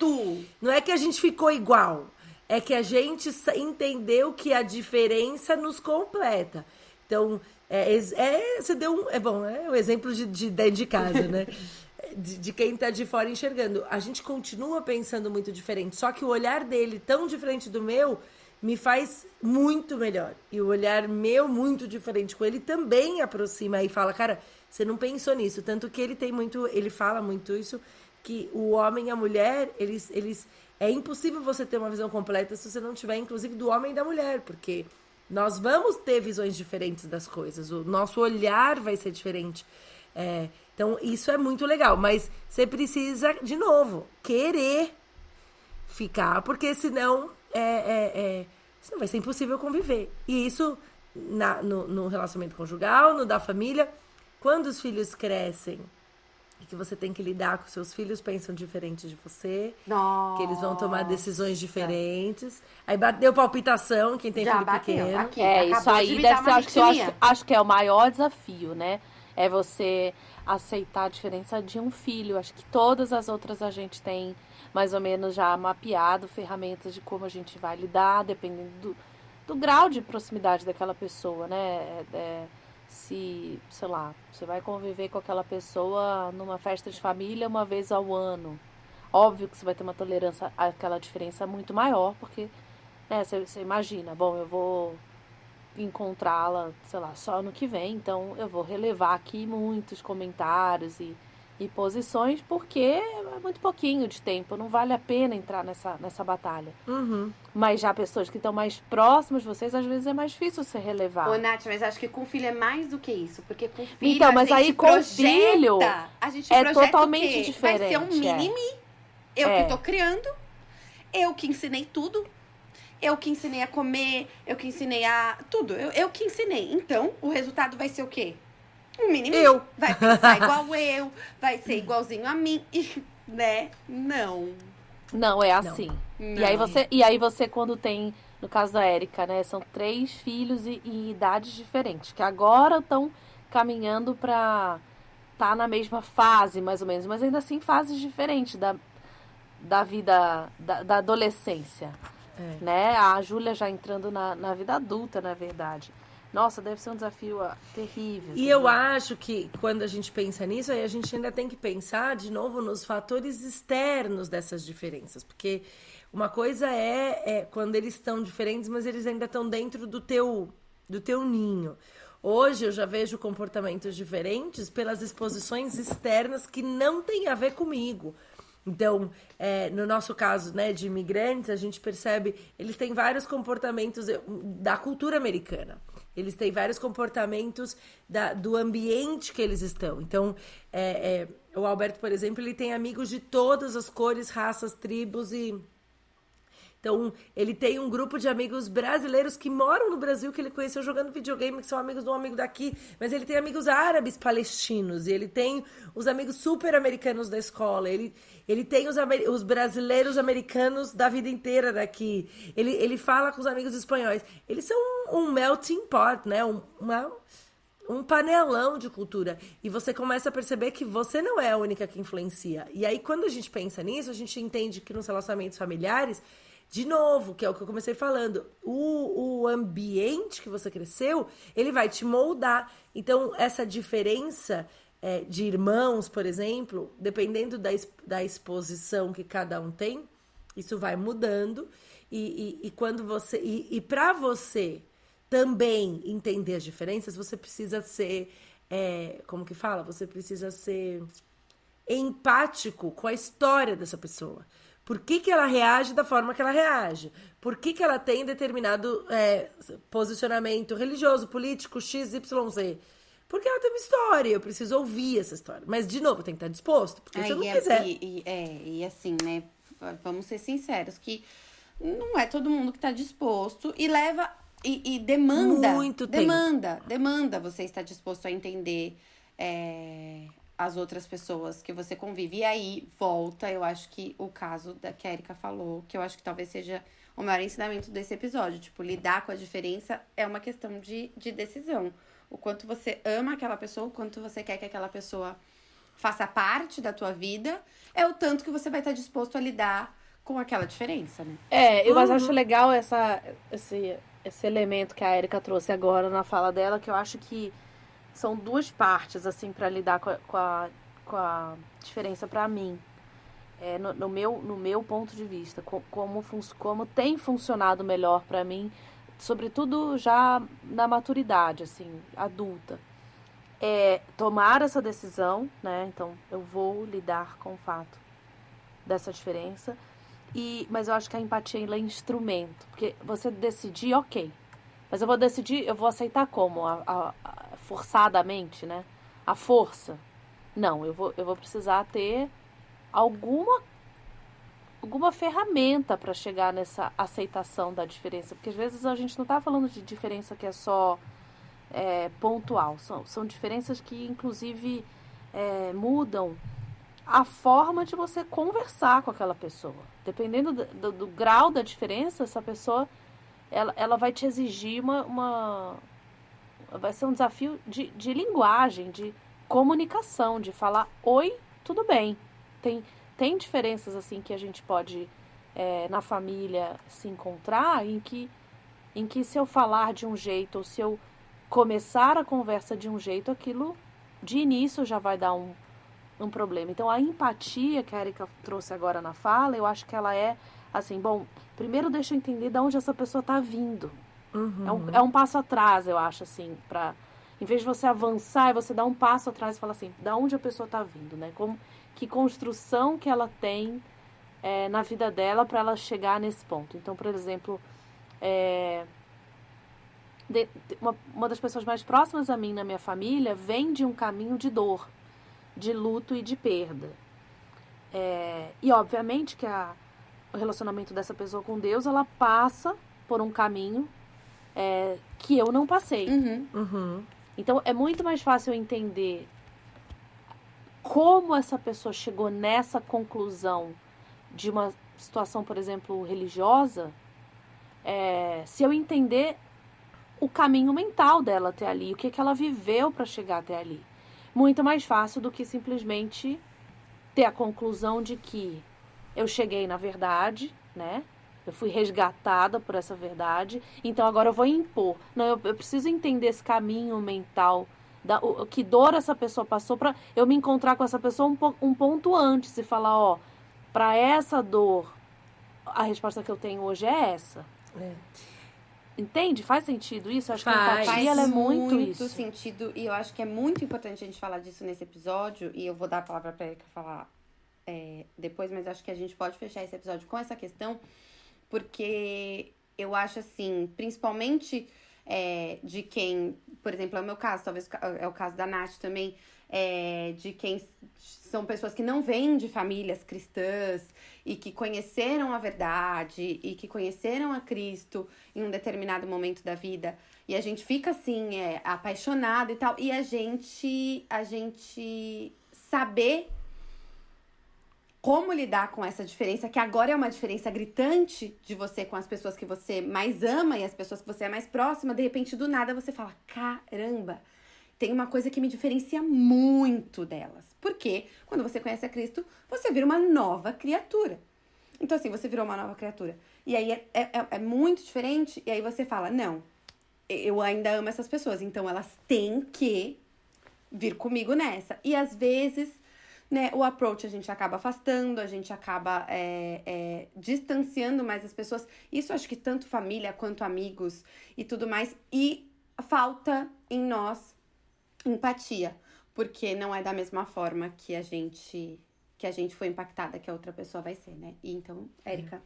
não é que a gente ficou igual. É que a gente entendeu que a diferença nos completa. Então, é, é, você deu um. É bom, é o exemplo de, de dentro de casa, né? De, de, quem tá de fora enxergando. A gente continua pensando muito diferente. Só que o olhar dele, tão diferente do meu, me faz muito melhor. E o olhar meu, muito diferente com ele, também aproxima e fala, cara, você não pensou nisso. Tanto que ele tem muito. Ele fala muito isso, que o homem e a mulher, eles. eles é impossível você ter uma visão completa se você não tiver, inclusive, do homem e da mulher, porque nós vamos ter visões diferentes das coisas, o nosso olhar vai ser diferente. É, então, isso é muito legal, mas você precisa, de novo, querer ficar, porque senão, é, é, é senão vai ser impossível conviver. E isso na, no, no relacionamento conjugal, no da família, quando os filhos crescem e que você tem que lidar com seus filhos pensam diferente de você, Nossa. que eles vão tomar decisões diferentes. Aí bateu palpitação, quem tem Já filho bateu, pequeno. aqui. É, isso de aí me deve ser, acho que, eu acho, acho que é o maior desafio, né? É você aceitar a diferença de um filho. Acho que todas as outras a gente tem mais ou menos já mapeado ferramentas de como a gente vai lidar, dependendo do, do grau de proximidade daquela pessoa, né? É, é, se, sei lá, você vai conviver com aquela pessoa numa festa de família uma vez ao ano. Óbvio que você vai ter uma tolerância àquela diferença muito maior, porque né, você, você imagina, bom, eu vou encontrá-la, sei lá, só ano que vem, então eu vou relevar aqui muitos comentários e, e posições, porque é muito pouquinho de tempo, não vale a pena entrar nessa, nessa batalha. Uhum. Mas já pessoas que estão mais próximas de vocês, às vezes é mais difícil você relevar. Ô, Nath, mas acho que com filho é mais do que isso. Porque com filho. Então, mas aí com projeta, filho a gente é totalmente diferente, Vai ser um é. mini-me. Eu É. que tô criando. Eu que ensinei tudo. Eu que ensinei a comer. Eu que ensinei a. Tudo. Eu, eu que ensinei. Então, o resultado vai ser o quê? Um mini-me. Eu. Vai pensar igual eu. Vai ser igualzinho a mim. Né? Não. Não, é assim. Não. E aí você, e aí você quando tem, no caso da Érica, né, são três filhos e, e idades diferentes, que agora estão caminhando para tá na mesma fase, mais ou menos, mas ainda assim fases diferentes da, da vida da, da adolescência, É. né? A Júlia já entrando na, na vida adulta, na verdade. Nossa, deve ser um desafio ah, terrível. E eu acho que quando a gente pensa nisso, aí a gente ainda tem que pensar de novo nos fatores externos dessas diferenças. Porque uma coisa é, é quando eles estão diferentes, mas eles ainda estão dentro do teu, do teu ninho. Hoje eu já vejo comportamentos diferentes pelas exposições externas que não têm a ver comigo. Então, é, no nosso caso, né, de imigrantes, a gente percebe, eles têm vários comportamentos da cultura americana. Eles têm vários comportamentos da, do ambiente que eles estão. Então, é, é, o Alberto, por exemplo, ele tem amigos de todas as cores, raças, tribos e então, ele tem um grupo de amigos brasileiros que moram no Brasil, que ele conheceu jogando videogame, que são amigos de um amigo daqui. Mas ele tem amigos árabes palestinos, e ele tem os amigos super americanos da escola. Ele, ele tem os, os brasileiros americanos da vida inteira daqui. Ele, ele fala com os amigos espanhóis. Eles são um, um melting pot, né? Um, uma, um panelão de cultura. E você começa a perceber que você não é a única que influencia. E aí, quando a gente pensa nisso, a gente entende que nos relacionamentos familiares de novo, que é o que eu comecei falando, o, o ambiente que você cresceu, ele vai te moldar. Então, essa diferença é, de irmãos, por exemplo, dependendo da, da exposição que cada um tem, isso vai mudando. E, e, e quando você. E, e para você também entender as diferenças, você precisa ser. É, como que fala? Você precisa ser empático com a história dessa pessoa. Por que, que ela reage da forma que ela reage? Por que, que ela tem determinado é, posicionamento religioso, político, X, Y, Z? Porque ela tem uma história, eu preciso ouvir essa história. Mas, de novo, tem que estar disposto, porque se eu não e, quiser... E, e, é, e assim, né, vamos ser sinceros, que não é todo mundo que está disposto e leva e, e demanda. Muito demanda, tempo. demanda você estar disposto a entender é, as outras pessoas que você convive. E aí volta, eu acho que o caso da que a Erika falou, que eu acho que talvez seja o maior ensinamento desse episódio. Tipo, lidar com a diferença é uma questão de, de decisão. O quanto você ama aquela pessoa, o quanto você quer que aquela pessoa faça parte da tua vida, é o tanto que você vai estar disposto a lidar com aquela diferença, né? É, eu uhum. acho legal essa, esse, esse elemento que a Erika trouxe agora na fala dela, que eu acho que são duas partes, assim, para lidar com a, com a, com a diferença para mim. É, no, no, meu, no meu ponto de vista, como, como tem funcionado melhor para mim, sobretudo já na maturidade, assim, adulta. É tomar essa decisão, né? Então, eu vou lidar com o fato dessa diferença. E, mas eu acho que a empatia é instrumento. Porque você decidir, ok. Mas eu vou decidir, eu vou aceitar como? A, a, a, forçadamente, né? A força. Não, eu vou, eu vou precisar ter alguma alguma ferramenta para chegar nessa aceitação da diferença. Porque às vezes a gente não está falando de diferença que é só é, pontual. São, são diferenças que, inclusive, é, mudam a forma de você conversar com aquela pessoa. Dependendo do, do, do, grau da diferença, essa pessoa ela, ela vai te exigir uma, uma vai ser um desafio de, de linguagem, de comunicação, de falar oi, tudo bem. Tem, tem diferenças assim que a gente pode é, na família se encontrar em que, em que se eu falar de um jeito ou se eu começar a conversa de um jeito, aquilo de início já vai dar um, um problema. Então, a empatia que a Erika trouxe agora na fala, eu acho que ela é assim: bom, primeiro deixa eu entender de onde essa pessoa está vindo. Uhum. É, um, é um passo atrás, eu acho, assim, para em vez de você avançar, você dá um passo atrás e fala assim: da onde a pessoa está vindo, né? Como, que construção que ela tem é, na vida dela para ela chegar nesse ponto. Então, por exemplo, é, de, de, uma, uma das pessoas mais próximas a mim na minha família vem de um caminho de dor de luto e de perda. É, e obviamente que a, o relacionamento dessa pessoa com Deus, ela passa por um caminho é, que eu não passei. Uhum. Uhum. Então é muito mais fácil eu entender como essa pessoa chegou nessa conclusão de uma situação, por exemplo, religiosa, é, se eu entender o caminho mental dela até ali, o que, que ela viveu para chegar até ali muito mais fácil do que simplesmente ter a conclusão de que eu cheguei na verdade, né? Eu fui resgatada por essa verdade, então agora eu vou impor. Não, eu, eu preciso entender esse caminho mental, da, o, que dor essa pessoa passou para eu me encontrar com essa pessoa um, um ponto antes e falar, ó, para essa dor, a resposta que eu tenho hoje é essa. É. Entende? Faz sentido isso? Acho Faz. que a empatia ela é muito, muito isso. sentido. E eu acho que é muito importante a gente falar disso nesse episódio. E eu vou dar a palavra pra Erika falar é, depois, mas acho que a gente pode fechar esse episódio com essa questão. Porque eu acho assim, principalmente é, de quem, por exemplo, é o meu caso, talvez é o caso da Nath também, é, de quem são pessoas que não vêm de famílias cristãs e que conheceram a verdade e que conheceram a Cristo em um determinado momento da vida. E a gente fica assim é, apaixonado e tal. E a gente a gente saber como lidar com essa diferença, que agora é uma diferença gritante de você com as pessoas que você mais ama e as pessoas que você é mais próxima, de repente do nada você fala: caramba, tem uma coisa que me diferencia muito delas. Porque quando você conhece a Cristo, você vira uma nova criatura. Então, assim, você virou uma nova criatura. E aí é, é, é muito diferente. E aí você fala, não, eu ainda amo essas pessoas, então elas têm que vir comigo nessa. E às vezes, né, o approach a gente acaba afastando, a gente acaba é, é, distanciando mais as pessoas. Isso acho que tanto família quanto amigos e tudo mais. E falta em nós empatia, porque não é da mesma forma que a gente que a gente foi impactada que a outra pessoa vai ser, né? E então, Érica.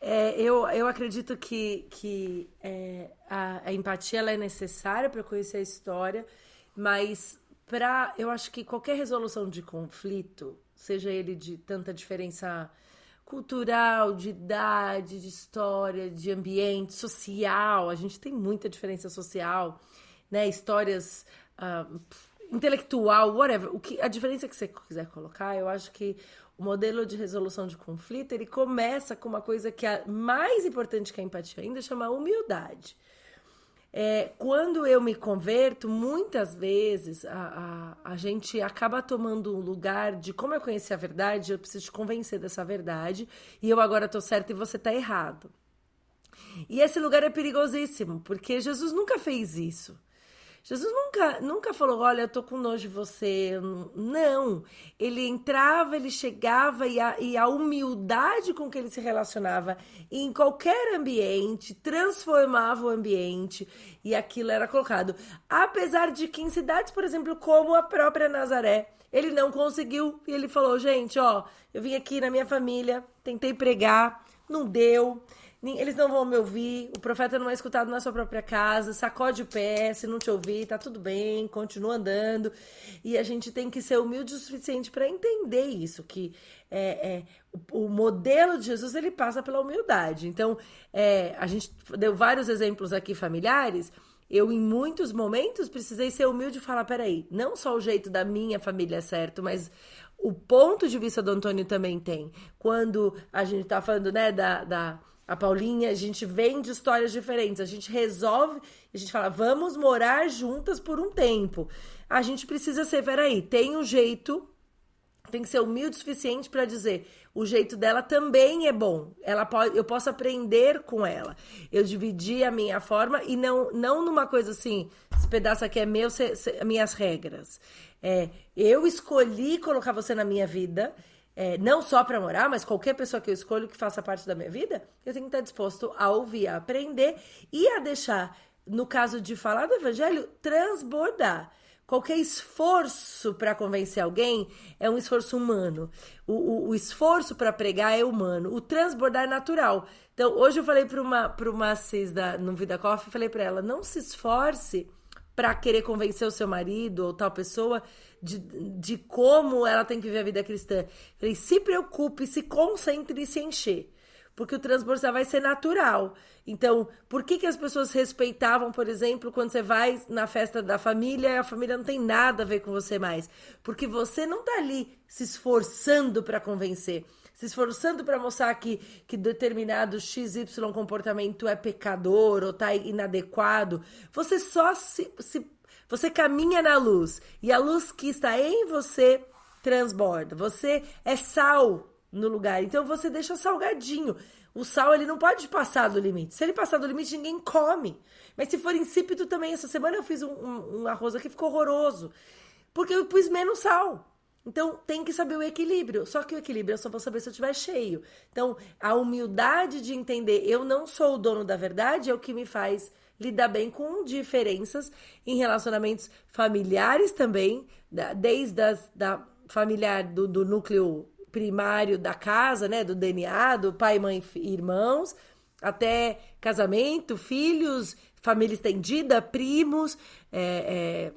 É, eu, eu acredito que, que é, a, a, empatia ela é necessária para conhecer a história, mas para eu acho que qualquer resolução de conflito, seja ele de tanta diferença cultural, de idade, de história, de ambiente, social, a gente tem muita diferença social, né? Histórias uh, intelectual, whatever. O que a diferença que você quiser colocar, eu acho que o modelo de resolução de conflito, ele começa com uma coisa que é mais importante que a empatia ainda, chama humildade. É, quando eu me converto, muitas vezes a, a, a gente acaba tomando um lugar de como eu conheci a verdade, eu preciso te convencer dessa verdade, e eu agora estou certo e você está errado. E esse lugar é perigosíssimo, porque Jesus nunca fez isso. Jesus nunca, nunca falou, olha, eu tô com nojo de você. Não. Ele entrava, ele chegava e a, e a humildade com que ele se relacionava em qualquer ambiente transformava o ambiente e aquilo era colocado. Apesar de que em cidades, por exemplo, como a própria Nazaré, ele não conseguiu e ele falou, gente, ó, eu vim aqui na minha família, tentei pregar, não deu. Eles não vão me ouvir, o profeta não é escutado na sua própria casa, sacode o pé, se não te ouvir, tá tudo bem, continua andando. E a gente tem que ser humilde o suficiente para entender isso, que é, é, o, o, modelo de Jesus ele passa pela humildade. Então, é, a gente deu vários exemplos aqui familiares. Eu, em muitos momentos, precisei ser humilde e falar: peraí, não só o jeito da minha família é certo, mas o ponto de vista do Antônio também tem. Quando a gente tá falando, né, da, da a Paulinha, a gente vem de histórias diferentes, a gente resolve, a gente fala, vamos morar juntas por um tempo. A gente precisa ser, peraí, tem um jeito, tem que ser humilde o suficiente para dizer, o jeito dela também é bom. Ela pode, eu posso aprender com ela. Eu dividi a minha forma e não não numa coisa assim, esse pedaço aqui é meu, se, se, minhas regras. É, eu escolhi colocar você na minha vida é, não só para morar, mas qualquer pessoa que eu escolho que faça parte da minha vida, eu tenho que estar disposto a ouvir, a aprender e a deixar, no caso de falar do evangelho, transbordar. Qualquer esforço para convencer alguém é um esforço humano. O, o, o esforço para pregar é humano. O transbordar é natural. Então, hoje eu falei para uma, uma cis da, no Vida Coffee, falei para ela, não se esforce para querer convencer o seu marido ou tal pessoa de, de como ela tem que viver a vida cristã. Falei, se preocupe, se concentre e se encher. Porque o transbordar vai ser natural. Então, por que, que as pessoas respeitavam, por exemplo, quando você vai na festa da família e a família não tem nada a ver com você mais? Porque você não tá ali se esforçando para convencer se esforçando para mostrar que, que determinado XY comportamento é pecador ou tá inadequado, você só se, se você caminha na luz e a luz que está em você transborda. Você é sal no lugar, então você deixa salgadinho. O sal ele não pode passar do limite. Se ele passar do limite, ninguém come. Mas se for insípido também, essa semana eu fiz um, um, um arroz aqui ficou horroroso, porque eu pus menos sal. Então tem que saber o equilíbrio. Só que o equilíbrio eu só vou saber se eu estiver cheio. Então a humildade de entender eu não sou o dono da verdade é o que me faz lidar bem com diferenças em relacionamentos familiares também, desde as, da familiar do, do núcleo primário da casa, né, do DNA, do pai, mãe e irmãos, até casamento, filhos, família estendida, primos, é, é,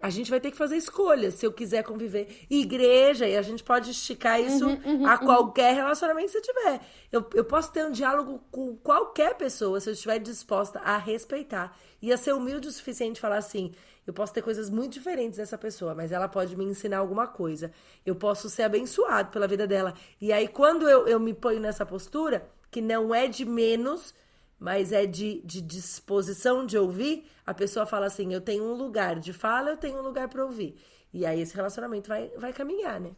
a gente vai ter que fazer escolhas se eu quiser conviver. Igreja, e a gente pode esticar isso uhum, uhum, a uhum. qualquer uhum. relacionamento que você tiver. Eu, eu posso ter um diálogo com qualquer pessoa se eu estiver disposta a respeitar e a ser humilde o suficiente falar assim: eu posso ter coisas muito diferentes dessa pessoa, mas ela pode me ensinar alguma coisa. Eu posso ser abençoado pela vida dela. E aí, quando eu, eu me ponho nessa postura, que não é de menos mas é de, de disposição de ouvir, a pessoa fala assim: eu tenho um lugar de fala, eu tenho um lugar para ouvir. E aí esse relacionamento vai, vai caminhar, né?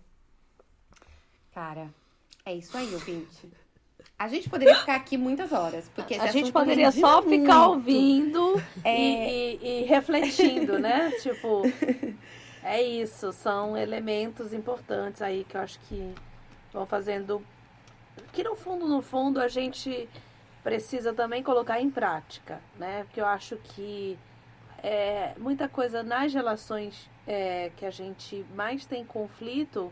Cara, é isso aí, ouvinte. A gente poderia ficar aqui muitas horas, porque A gente poderia rende só muito. ficar ouvindo É. e, e- e refletindo, né? tipo, é isso. São elementos importantes aí que eu acho que vão fazendo. Que no fundo, no fundo, a gente precisa também colocar em prática, né? Porque eu acho que é, muita coisa nas relações é, que a gente mais tem conflito,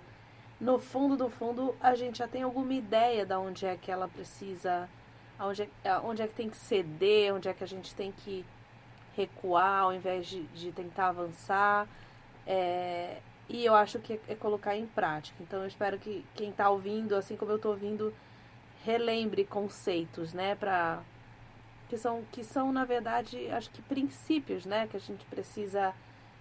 no fundo do fundo, a gente já tem alguma ideia de onde é que ela precisa, onde é, onde é que tem que ceder, onde é que a gente tem que recuar ao invés de, de tentar avançar. É, e eu acho que é, é colocar em prática. Então eu espero que quem está ouvindo, assim como eu estou ouvindo, relembre conceitos, né, para que são que são na verdade acho que princípios, né, que a gente precisa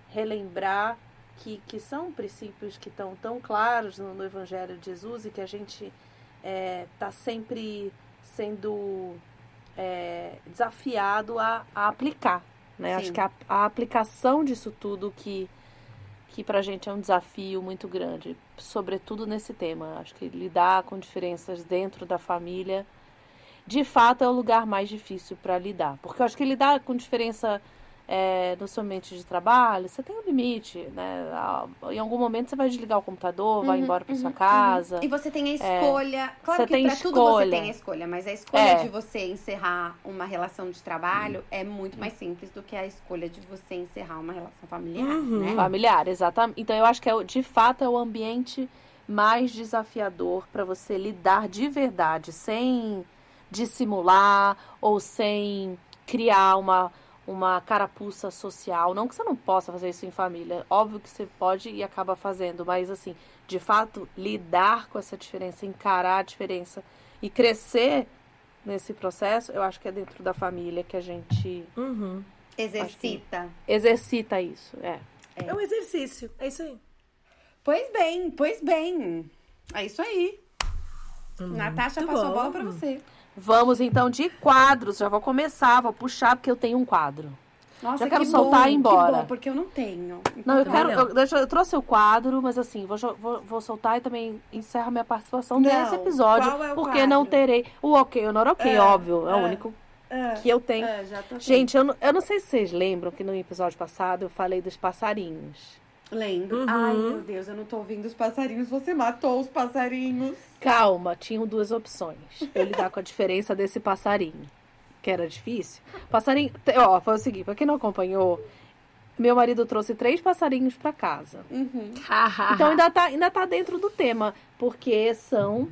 relembrar que, que são princípios que estão tão claros no, no Evangelho de Jesus e que a gente está sempre sendo é, desafiado a, a aplicar. Né? Sim. Acho que a, a aplicação disso tudo que, que para a gente é um desafio muito grande, sobretudo nesse tema. Acho que lidar com diferenças dentro da família, de fato, é o lugar mais difícil para lidar. Porque eu acho que lidar com diferença é, no seu ambiente de trabalho, você tem um limite, né? Ah, Em algum momento você vai desligar o computador, vai Uhum, embora para uhum, sua casa. uhum. E você tem a escolha. claro você que pra tudo você tem a escolha, mas a escolha É. de você encerrar uma relação de trabalho é muito mais simples do que a escolha de você encerrar uma relação familiar, Uhum. né? Familiar, exatamente. Então eu acho que é, de fato é o ambiente mais desafiador para você lidar de verdade, sem dissimular ou sem criar uma, uma carapuça social. Não que você não possa fazer isso em família, óbvio que você pode e acaba fazendo, mas assim, de fato, lidar com essa diferença, encarar a diferença e crescer nesse processo, eu acho que é dentro da família que a gente Uhum. Exercita. exercita isso. É. É um exercício. É isso aí. Pois bem, pois bem. É isso aí. Natasha Muito passou a bom. bola pra você. Vamos então de quadros. Já vou começar, vou puxar porque eu tenho um quadro. Nossa, Já quero que soltar bom, e ir embora. Que bom, porque eu não tenho. Não, eu Então, quero. não. Eu, deixa, eu trouxe o quadro, mas assim, vou, vou, vou soltar e também encerro minha participação Não, nesse episódio. é porque não quadro? terei. O ok, o not ok, É, óbvio. É, é, o único é, que eu tenho. é, Gente, eu não, eu não sei se vocês lembram que no episódio passado eu falei dos passarinhos. Lembro. Uhum. Ai, meu Deus, eu não tô ouvindo os passarinhos. Você matou os passarinhos. Calma, tinham duas opções. Eu lidar com a diferença desse passarinho, que era difícil. Passarinho, ó, foi o seguinte, pra quem não acompanhou, meu marido trouxe três passarinhos pra casa. Uhum. Então ainda tá, ainda tá dentro do tema, porque são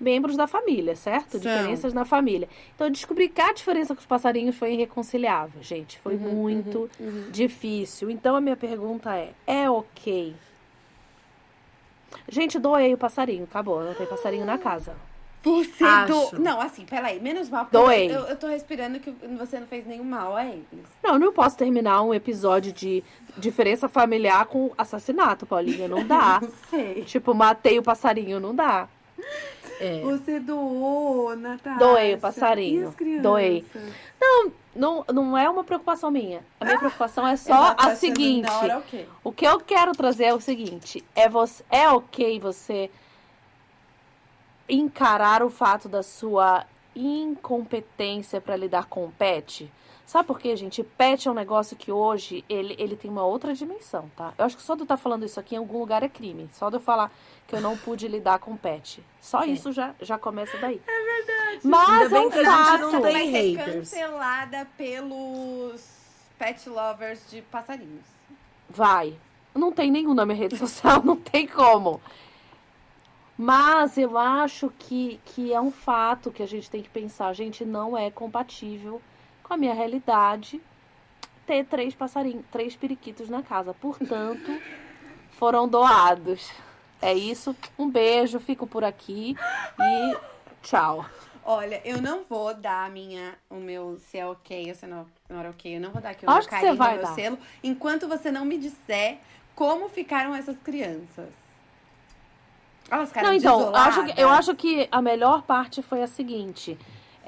membros da família, certo? São. Diferenças na família. Então eu descobri que a diferença com os passarinhos foi irreconciliável, gente. Foi Uhum, muito uhum, uhum. difícil. Então a minha pergunta é: é ok? Gente, doei o passarinho, acabou, não tem passarinho na casa. Você Acho. do... Não, assim, peraí, menos mal. porque Doei. Eu, eu tô respirando que você não fez nenhum mal a eles. Não, eu não posso terminar um episódio de diferença familiar com assassinato, Paulinha. Não dá. Não sei. tipo, matei o passarinho, não dá. É. Você doou, Natasha. Doei o passarinho. Doei. Não, não é uma preocupação minha. A minha preocupação é Eu só a seguinte. hora, ok. O que eu quero trazer é o seguinte: é, você, é ok você encarar o fato da sua incompetência para lidar com o pet? Sabe por quê, gente? Pet é um negócio que hoje ele, ele tem uma outra dimensão, tá? Eu acho que só de eu estar falando isso aqui em algum lugar é crime. Só de eu falar que eu não pude lidar com pet. Só isso já, já começa daí. É verdade. Mas Ainda é bem um que a gente não tem vai ser haters. cancelada pelos pet lovers de passarinhos. Vai. Não tem nenhum na minha rede social, não tem como. Mas eu acho que, que é um fato que a gente tem que pensar. Gente, não é compatível com a minha realidade ter três passarinhos, três periquitos na casa. Portanto, foram doados. É isso. Um beijo, fico por aqui e tchau. Olha, eu não vou dar a minha, o meu se é ok ou se não, não é ok. Eu não vou dar aqui o Acho meu carinho, o meu dar. selo, enquanto você não me disser como ficaram essas crianças. Elas ficaram Não, então, acho, que, eu acho que a melhor parte foi a seguinte.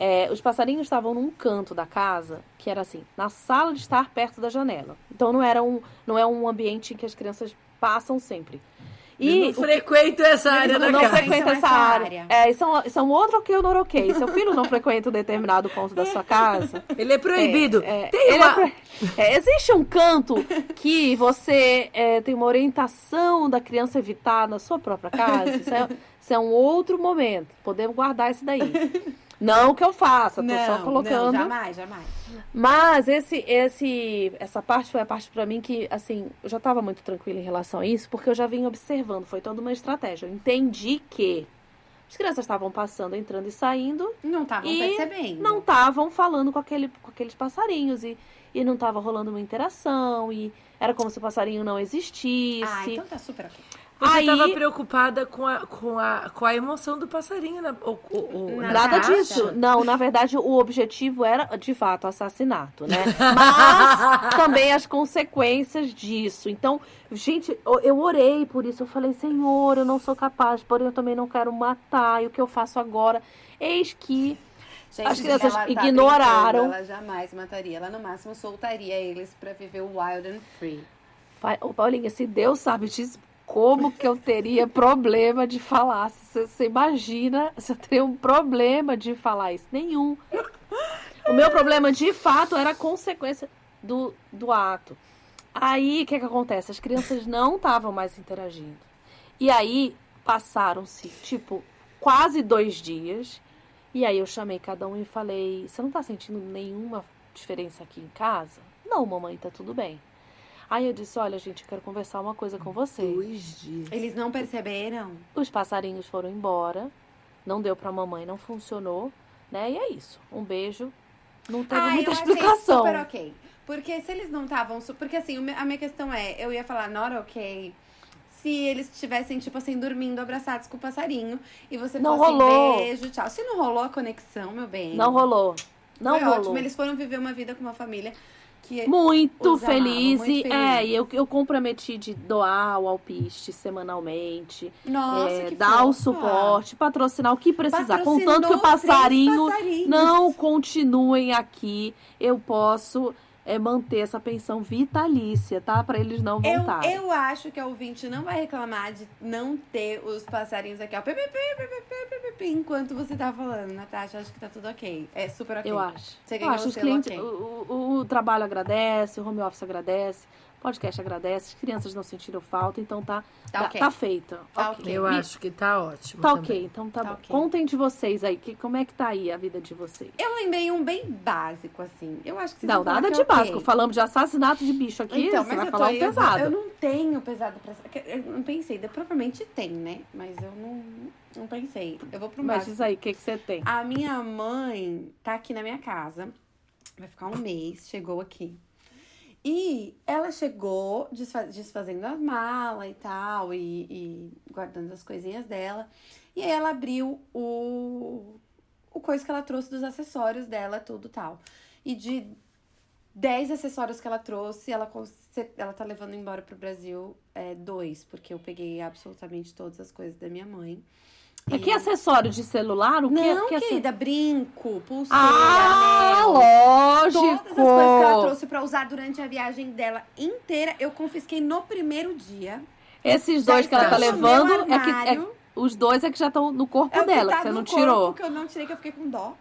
É, os passarinhos estavam num canto da casa, que era assim, na sala de estar perto da janela. Então não era um, não é um ambiente em que as crianças passam sempre. E não o frequento essa área da não casa. frequenta essa área. É, isso é, um, isso é um outro ok ou não ok. Seu filho não frequenta um determinado ponto da sua casa. Ele é proibido. É, é, tem ele uma... é pro- é, existe um canto que você é, tem uma orientação da criança evitar na sua própria casa. Isso é, isso é um outro momento. Podemos guardar isso daí. Não que eu faça, tô só colocando. Não, jamais, jamais. Mas esse, esse, essa parte foi a parte pra mim que, assim, eu já tava muito tranquila em relação a isso, porque eu já vim observando, foi toda uma estratégia. Eu entendi que as crianças estavam passando, entrando e saindo, Não estavam percebendo. não estavam falando com, aquele, com aqueles passarinhos e, e não tava rolando uma interação e era como se o passarinho não existisse. Ah, então tá super ok. Você Aí- estava preocupada com a, com, a, com a emoção do passarinho. Na, o, o, o- Na Nada caixa? disso. Não, na verdade, o objetivo era, de fato, assassinato, né? Mas também as consequências disso. Então, gente, eu- eu orei por isso. Eu falei, Senhor, eu não sou capaz, porém eu também não quero matar. E o que eu faço agora? Eis que Gente, As crianças ela tá ignoraram. Ela jamais mataria. Ela, no máximo, soltaria eles pra viver o wild and free. Ô, Paulinha, se Deus sabe disso, como que eu teria problema de falar? Você, imagina se eu teria um problema de falar isso? Nenhum. O meu problema, de fato, era consequência do, do ato. Aí, o que que acontece? As crianças não estavam mais interagindo. E aí, passaram-se, tipo, quase dois dias. E aí, eu chamei cada um e falei: Você não tá sentindo nenhuma diferença aqui em casa? Não, mamãe, tá tudo bem. Aí eu disse: Olha, gente, eu quero conversar uma coisa com vocês. Dois dias. Eles não perceberam? Os passarinhos foram embora, não deu pra mamãe, não funcionou, né? E é isso. Um beijo. Não teve ah, muita eu achei explicação. super ok. Porque se eles não estavam... Porque assim, a minha questão é... Eu ia falar not ok... Se eles estivessem, tipo assim, dormindo abraçados com o passarinho. E você Não fosse rolou. beijo, tchau. Se não rolou a conexão, meu bem... Não rolou. Não foi rolou. ótimo. Eles foram viver uma vida com uma família que... Muito feliz. muito e, feliz. É, e eu, eu comprometi de doar o alpiste semanalmente. Nossa, é, dar o fofa. suporte, patrocinar o que precisar. Patrocinou Contanto que o passarinho não continuem aqui, eu posso é, manter essa pensão vitalícia, tá? Pra eles não Eu, voltarem. eu acho que a ouvinte não vai reclamar de não ter os passarinhos aqui, ó. Pi, pi, pi, enquanto você tá falando, Natasha. Acho que tá tudo ok. É super ok. Eu acho. Você Eu acho os clientes, ok. o, o- o trabalho agradece, o home office agradece, podcast agradece, as crianças não sentiram falta, então tá, Tá tá, ok. tá feita. Tá Ok. ok. Eu Me- acho que tá ótimo. Tá também. ok, então tá, Tá bom. ok. Contem de vocês aí, que, como é que tá aí a vida de vocês? Eu lembrei um bem básico, assim. Eu acho que vocês Não, nada que de é ok. básico. Falamos de assassinato de bicho aqui, Então, você mas vai eu falar tô, um pesado. eu não tenho pesado pra... Eu não pensei. Provavelmente tem, né? Mas eu não, não pensei. Eu vou pro Mas básico. diz aí, o que, que você tem? A minha mãe tá aqui na minha casa. Vai ficar um mês, chegou aqui. E ela chegou desfa- desfazendo as malas e tal, e, e guardando as coisinhas dela. E aí ela abriu o, o coisa que ela trouxe dos acessórios dela, tudo tal. E de 10 acessórios que ela trouxe, ela, ela tá levando embora pro Brasil é, dois, porque eu peguei absolutamente todas as coisas da minha mãe. É E- que acessório de celular? O que, não, que é querida, brinco, pulseira, Ah, anel. lógico! Todas as coisas que ela trouxe pra usar durante a viagem dela inteira, eu confisquei no primeiro dia. Esses Já dois que ela tá levando, é que, é- os dois é que já estão no corpo É o que dela, tá que você não corpo, tirou. que eu não tirei, que eu fiquei com dó.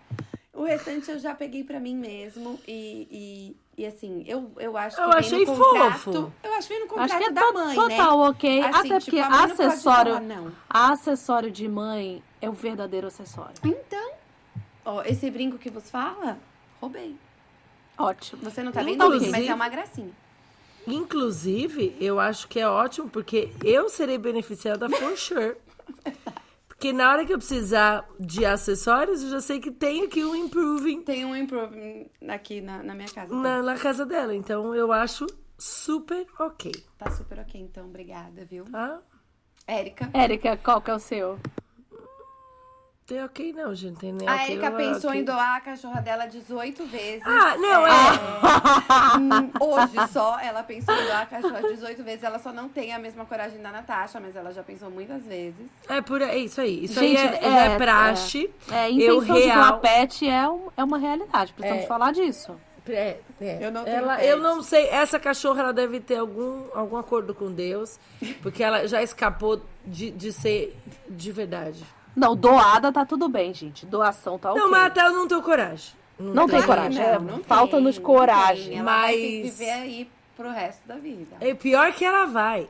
O restante eu já peguei pra mim mesmo. E, e, e assim, eu, eu acho que Eu achei no contrato. fofo. Eu acho que vem no contrato Acho que é da to- mãe, total né? ok. Assim, Até tipo, porque a mãe não acessório, falar não. acessório de mãe é o verdadeiro acessório. Então, ó, esse brinco que você fala, roubei. Ótimo. Você não tá vendo, Inclusive- mas é uma gracinha. Inclusive, eu acho que é ótimo, porque eu serei beneficiada for sure. Porque na hora que eu precisar de acessórios, eu já sei que tem aqui um improving Tem um improvement aqui na, na minha casa. na, na casa dela. Então eu acho super ok, Tá super ok, então. Obrigada, viu? tá? Érica. Érica, qual que é o seu? Tem ok não, gente. Tem nem A ok, Erika ou pensou ok. em doar a cachorra dela 18 vezes. Ah, não, é. Hum, Hoje só ela pensou em doar a cachorra 18 vezes. Ela só não tem a mesma coragem da Natasha, mas ela já pensou muitas vezes. É, por é isso aí. Isso Gente, aí é, é, é praxe. É, Eu intenção de doar real- pet é, um- é uma realidade. Precisamos É. falar disso. É, é. Eu não tenho ela, pet. eu não sei, essa cachorra ela deve ter algum, algum acordo com Deus, porque ela já escapou de, de ser de verdade. Não, doada tá tudo bem, gente. Doação tá ok. Não, mas até eu não tenho coragem. Não tem Claro que coragem. é, não Falta-nos tem, coragem. Não tem. Ela vai ter que Mas- viver aí pro resto da vida. É pior que ela vai.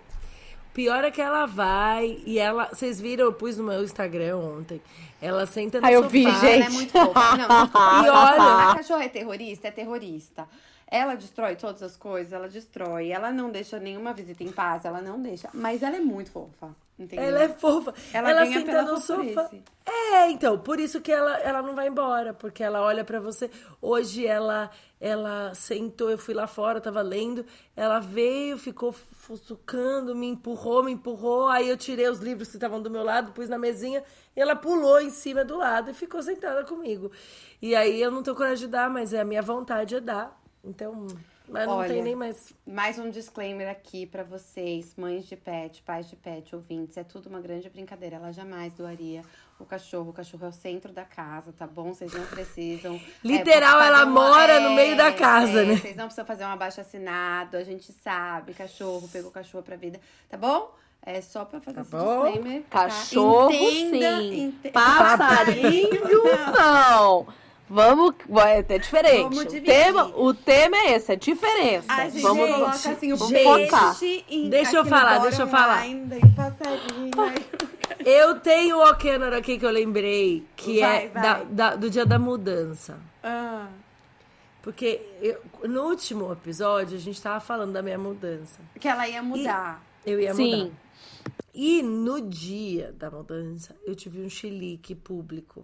Pior é que ela vai e ela. Vocês viram, eu pus no meu Instagram ontem. Ela senta no Ah, eu sofá. vi, Ela gente. é muito fofa. Não, muito fofa. E olha- A cachorra é terrorista? É terrorista. Ela destrói todas as coisas, ela destrói. Ela não deixa nenhuma visita em paz, ela não deixa. Mas ela é muito fofa, entendeu? Ela é fofa. Ela Ela, senta no sofá. É, então, por isso que ela, ela não vai embora, porque ela olha pra você. Hoje ela ela sentou, eu fui lá fora, tava lendo, ela veio, ficou fuçucando, me empurrou, me empurrou, aí eu tirei os livros que estavam do meu lado, pus na mesinha, e ela pulou em cima do lado e ficou sentada comigo. E aí eu não tenho coragem de dar, mas é a minha vontade é dar. Então, mas não Olha, tem nem mais. Mais um disclaimer aqui pra vocês, mães de pet, pais de pet, ouvintes. É tudo uma grande brincadeira. Ela jamais doaria o cachorro. O cachorro é o centro da casa, tá bom? Vocês não precisam. é, Literal, fazer ela uma- mora no meio da casa, é, né? Vocês não precisam fazer um abaixo assinado. A gente sabe, cachorro pegou cachorro pra vida, tá bom? É só pra fazer Tá esse bom. disclaimer. tá? Cachorro, Entenda, sim. ente- Passarinho, não. Vamos, vai é diferente. Vamos o, tema, o tema é esse, é diferença. A gente Vamos coloca assim o gente, peixe em- deixa eu falar, deixa eu falar. aí Eu tenho o Okenor aqui que eu lembrei, que Vai, é vai. da- da- do dia da mudança. Ah, Porque eu- no último episódio a gente tava falando da minha mudança. que ela ia mudar. Eu ia Sim. mudar. E no dia da mudança, eu tive um chilique público.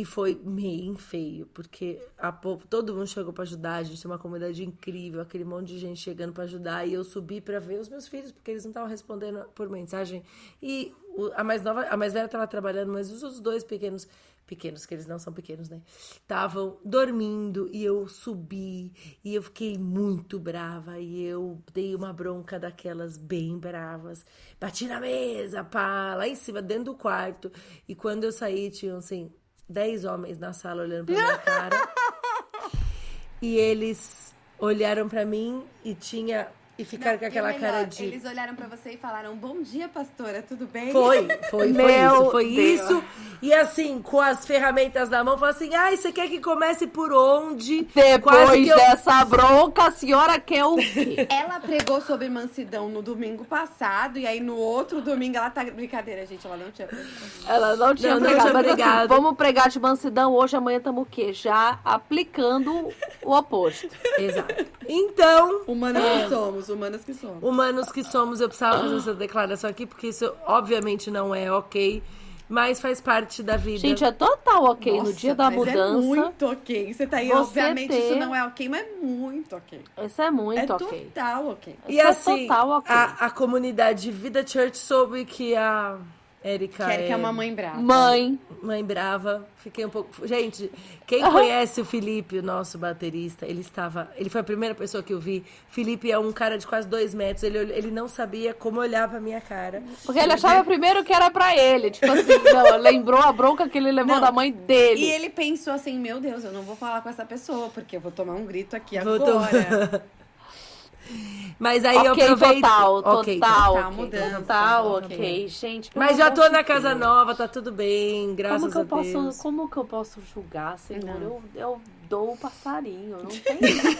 E foi meio feio, porque a po- todo mundo chegou pra ajudar, a gente tem uma comunidade incrível, aquele monte de gente chegando pra ajudar, e eu subi pra ver os meus filhos, porque eles não estavam respondendo por mensagem. E a mais nova, a mais velha tava trabalhando, mas os outros dois pequenos, pequenos, que eles não são pequenos, né? Estavam dormindo e eu subi e eu fiquei muito brava e eu dei uma bronca daquelas bem bravas. Bati na mesa, pá, lá em cima, dentro do quarto. E quando eu saí, tinham assim, dez homens na sala olhando pra minha cara. e eles olharam pra mim e tinha e ficaram Não, com aquela melhor, cara de Eles olharam pra você e falaram: Bom dia, pastora, tudo bem? Foi, foi, foi Meu isso, foi Deus. isso. E assim, com as ferramentas na mão, falou assim: ai, você quer que comece por onde? Depois eu- dessa bronca, a senhora quer o quê? Ela pregou sobre mansidão no domingo passado, e aí no outro domingo ela tá. Brincadeira, gente, ela não tinha pregado. Ela não tinha Não, não pregado. tinha mas assim, vamos pregar de mansidão hoje, amanhã estamos o quê? Já aplicando o oposto. Exato. Então, Humanas que somos, humanas que somos. humanos que somos, eu precisava fazer essa declaração aqui, porque isso obviamente não é ok, mas faz parte da vida. Gente, é total ok no Nossa, dia da mas mudança. É muito ok. Você tá aí, Você obviamente, ter- isso não é ok, mas é muito ok. Isso é muito é ok. total ok. e isso é assim, total ok. a, a comunidade Vida Church soube que a Que é é uma mãe brava. Mãe, Mãe brava, fiquei um pouco. Gente, quem conhece o Felipe, o nosso baterista, ele estava. Ele foi a primeira pessoa que eu vi. Felipe é um cara de quase dois metros. Ele, ele não sabia como olhar pra minha cara. porque ele achava primeiro que era pra ele. Tipo assim, não, lembrou a bronca que ele levou Não. da mãe dele. E ele pensou assim, meu Deus, eu não vou falar com essa pessoa, porque eu vou tomar um grito aqui Vou agora. Mas aí eu ok, aproveito. total, Ok. total, Total, ok, mudança, total, ok. ok, gente. Mas já tô na casa Deus. nova, tá tudo bem, graças Como que eu a posso, Deus. como que eu posso julgar, Senhor? Não. Eu, eu dou o passarinho, eu não tenho.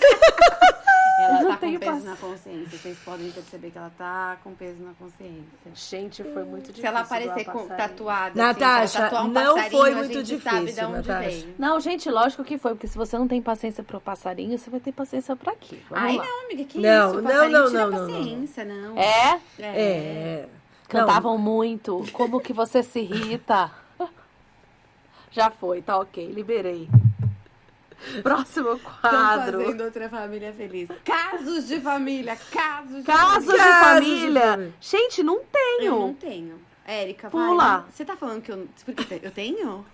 Ela não tá com peso paci- na consciência. Vocês podem perceber que ela tá com peso na consciência. Gente, foi muito difícil. Se ela aparecer com, tatuada, Natasha, assim, ela tatuar um não foi a muito gente sabe de difícil, Natasha. Não, gente, lógico que foi, porque se você não tem paciência pro passarinho, você vai ter paciência pra quê? Vamos Ai, lá. não, amiga, que Não, isso? não, não, não, não, não. paciência, não. É? É. Cantavam muito. Como que você se irrita? Já foi, tá ok, liberei. Próximo Estão quadro. fazendo outra família feliz. Casos de família, casos de Casos de família. Casos de família. família. Gente, não Eu não tenho. tenho. Érica, Pula. vai. Você tá falando que eu... Porque eu te- eu tenho?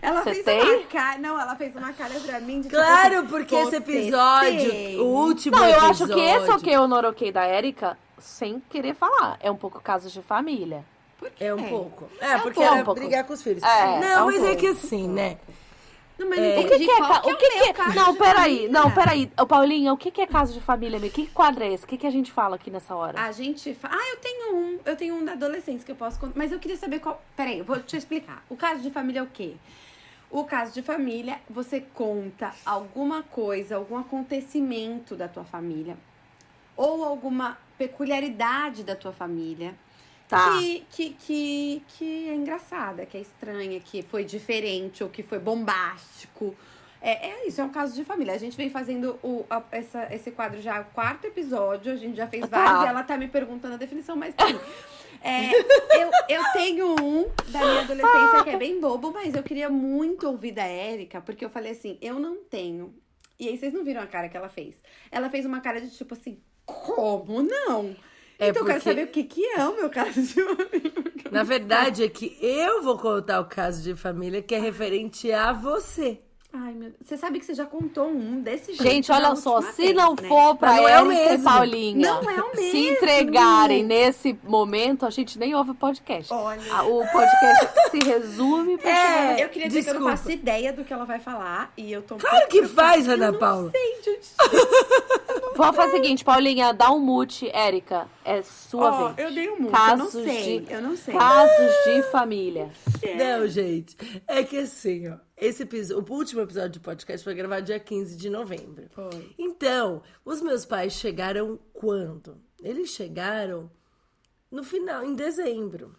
Ela Você fez tem? uma cara... Não, ela fez uma cara pra mim de tipo Claro, assim, porque esse "Você episódio, tem?" o último Não, eu episódio. acho que esse é o que eu noroquei da Érica, sem querer falar. É um pouco casos de família. Por quê? É um pouco. É, um porque pouco. era brigar com os filhos. É, não, é um mas é que pouco. assim, né? Não, mas É. O que, que é, ca- que é o que, que é? caso Não, peraí, não, peraí. Ô, Paulinha, o que, que é caso de família, amiga? Que quadro é esse? O que, que a gente fala aqui nessa hora? A gente fa... Ah, eu tenho um. Eu tenho um da adolescência que eu posso contar. Mas eu queria saber qual. Peraí, eu vou te explicar. O caso de família é o quê? O caso de família, você conta alguma coisa, algum acontecimento da tua família. Ou alguma peculiaridade da tua família. Tá. Que, que, que, que é engraçada, que é estranha, que foi diferente ou que foi bombástico. É, é isso, é um caso de família. A gente vem fazendo o, a- essa, esse quadro já o quarto episódio, a gente já fez Tá. vários e ela tá me perguntando a definição, mas sim. É, eu, eu tenho um da minha adolescência que é bem bobo, mas eu queria muito ouvir da Érica, porque eu falei assim, eu não tenho. E aí vocês não viram a cara que ela fez. Ela fez uma cara de tipo assim, como não? É então eu quero porque- saber o que, que é o meu caso de família. Na verdade é que eu vou contar o caso de família que é referente a você. Ai, meu Deus. Você sabe que você já contou um desse jeito. Gente, olha só, se vez, não né? for pra não é Érica e mesmo. Paulinha Não é o se mesmo. entregarem nesse momento, a gente nem ouve o podcast. Olha. O podcast se resume pra chegar É, Eu queria dizer que eu não desculpa. faço ideia do que ela vai falar e eu tô Claro que faz, Eu Ana não Paula. sei de onde Vamos fazer o seguinte, Paulinha, dá um mute. Érica, é sua Ó, vez. eu dei um mute, eu não Casos sei, de- eu não sei. Casos de família. Não, gente. É que assim, ó. Esse episódio, o último episódio do podcast foi gravado dia 15 de novembro. Foi. Então, os meus pais chegaram quando? Eles chegaram no final, em dezembro.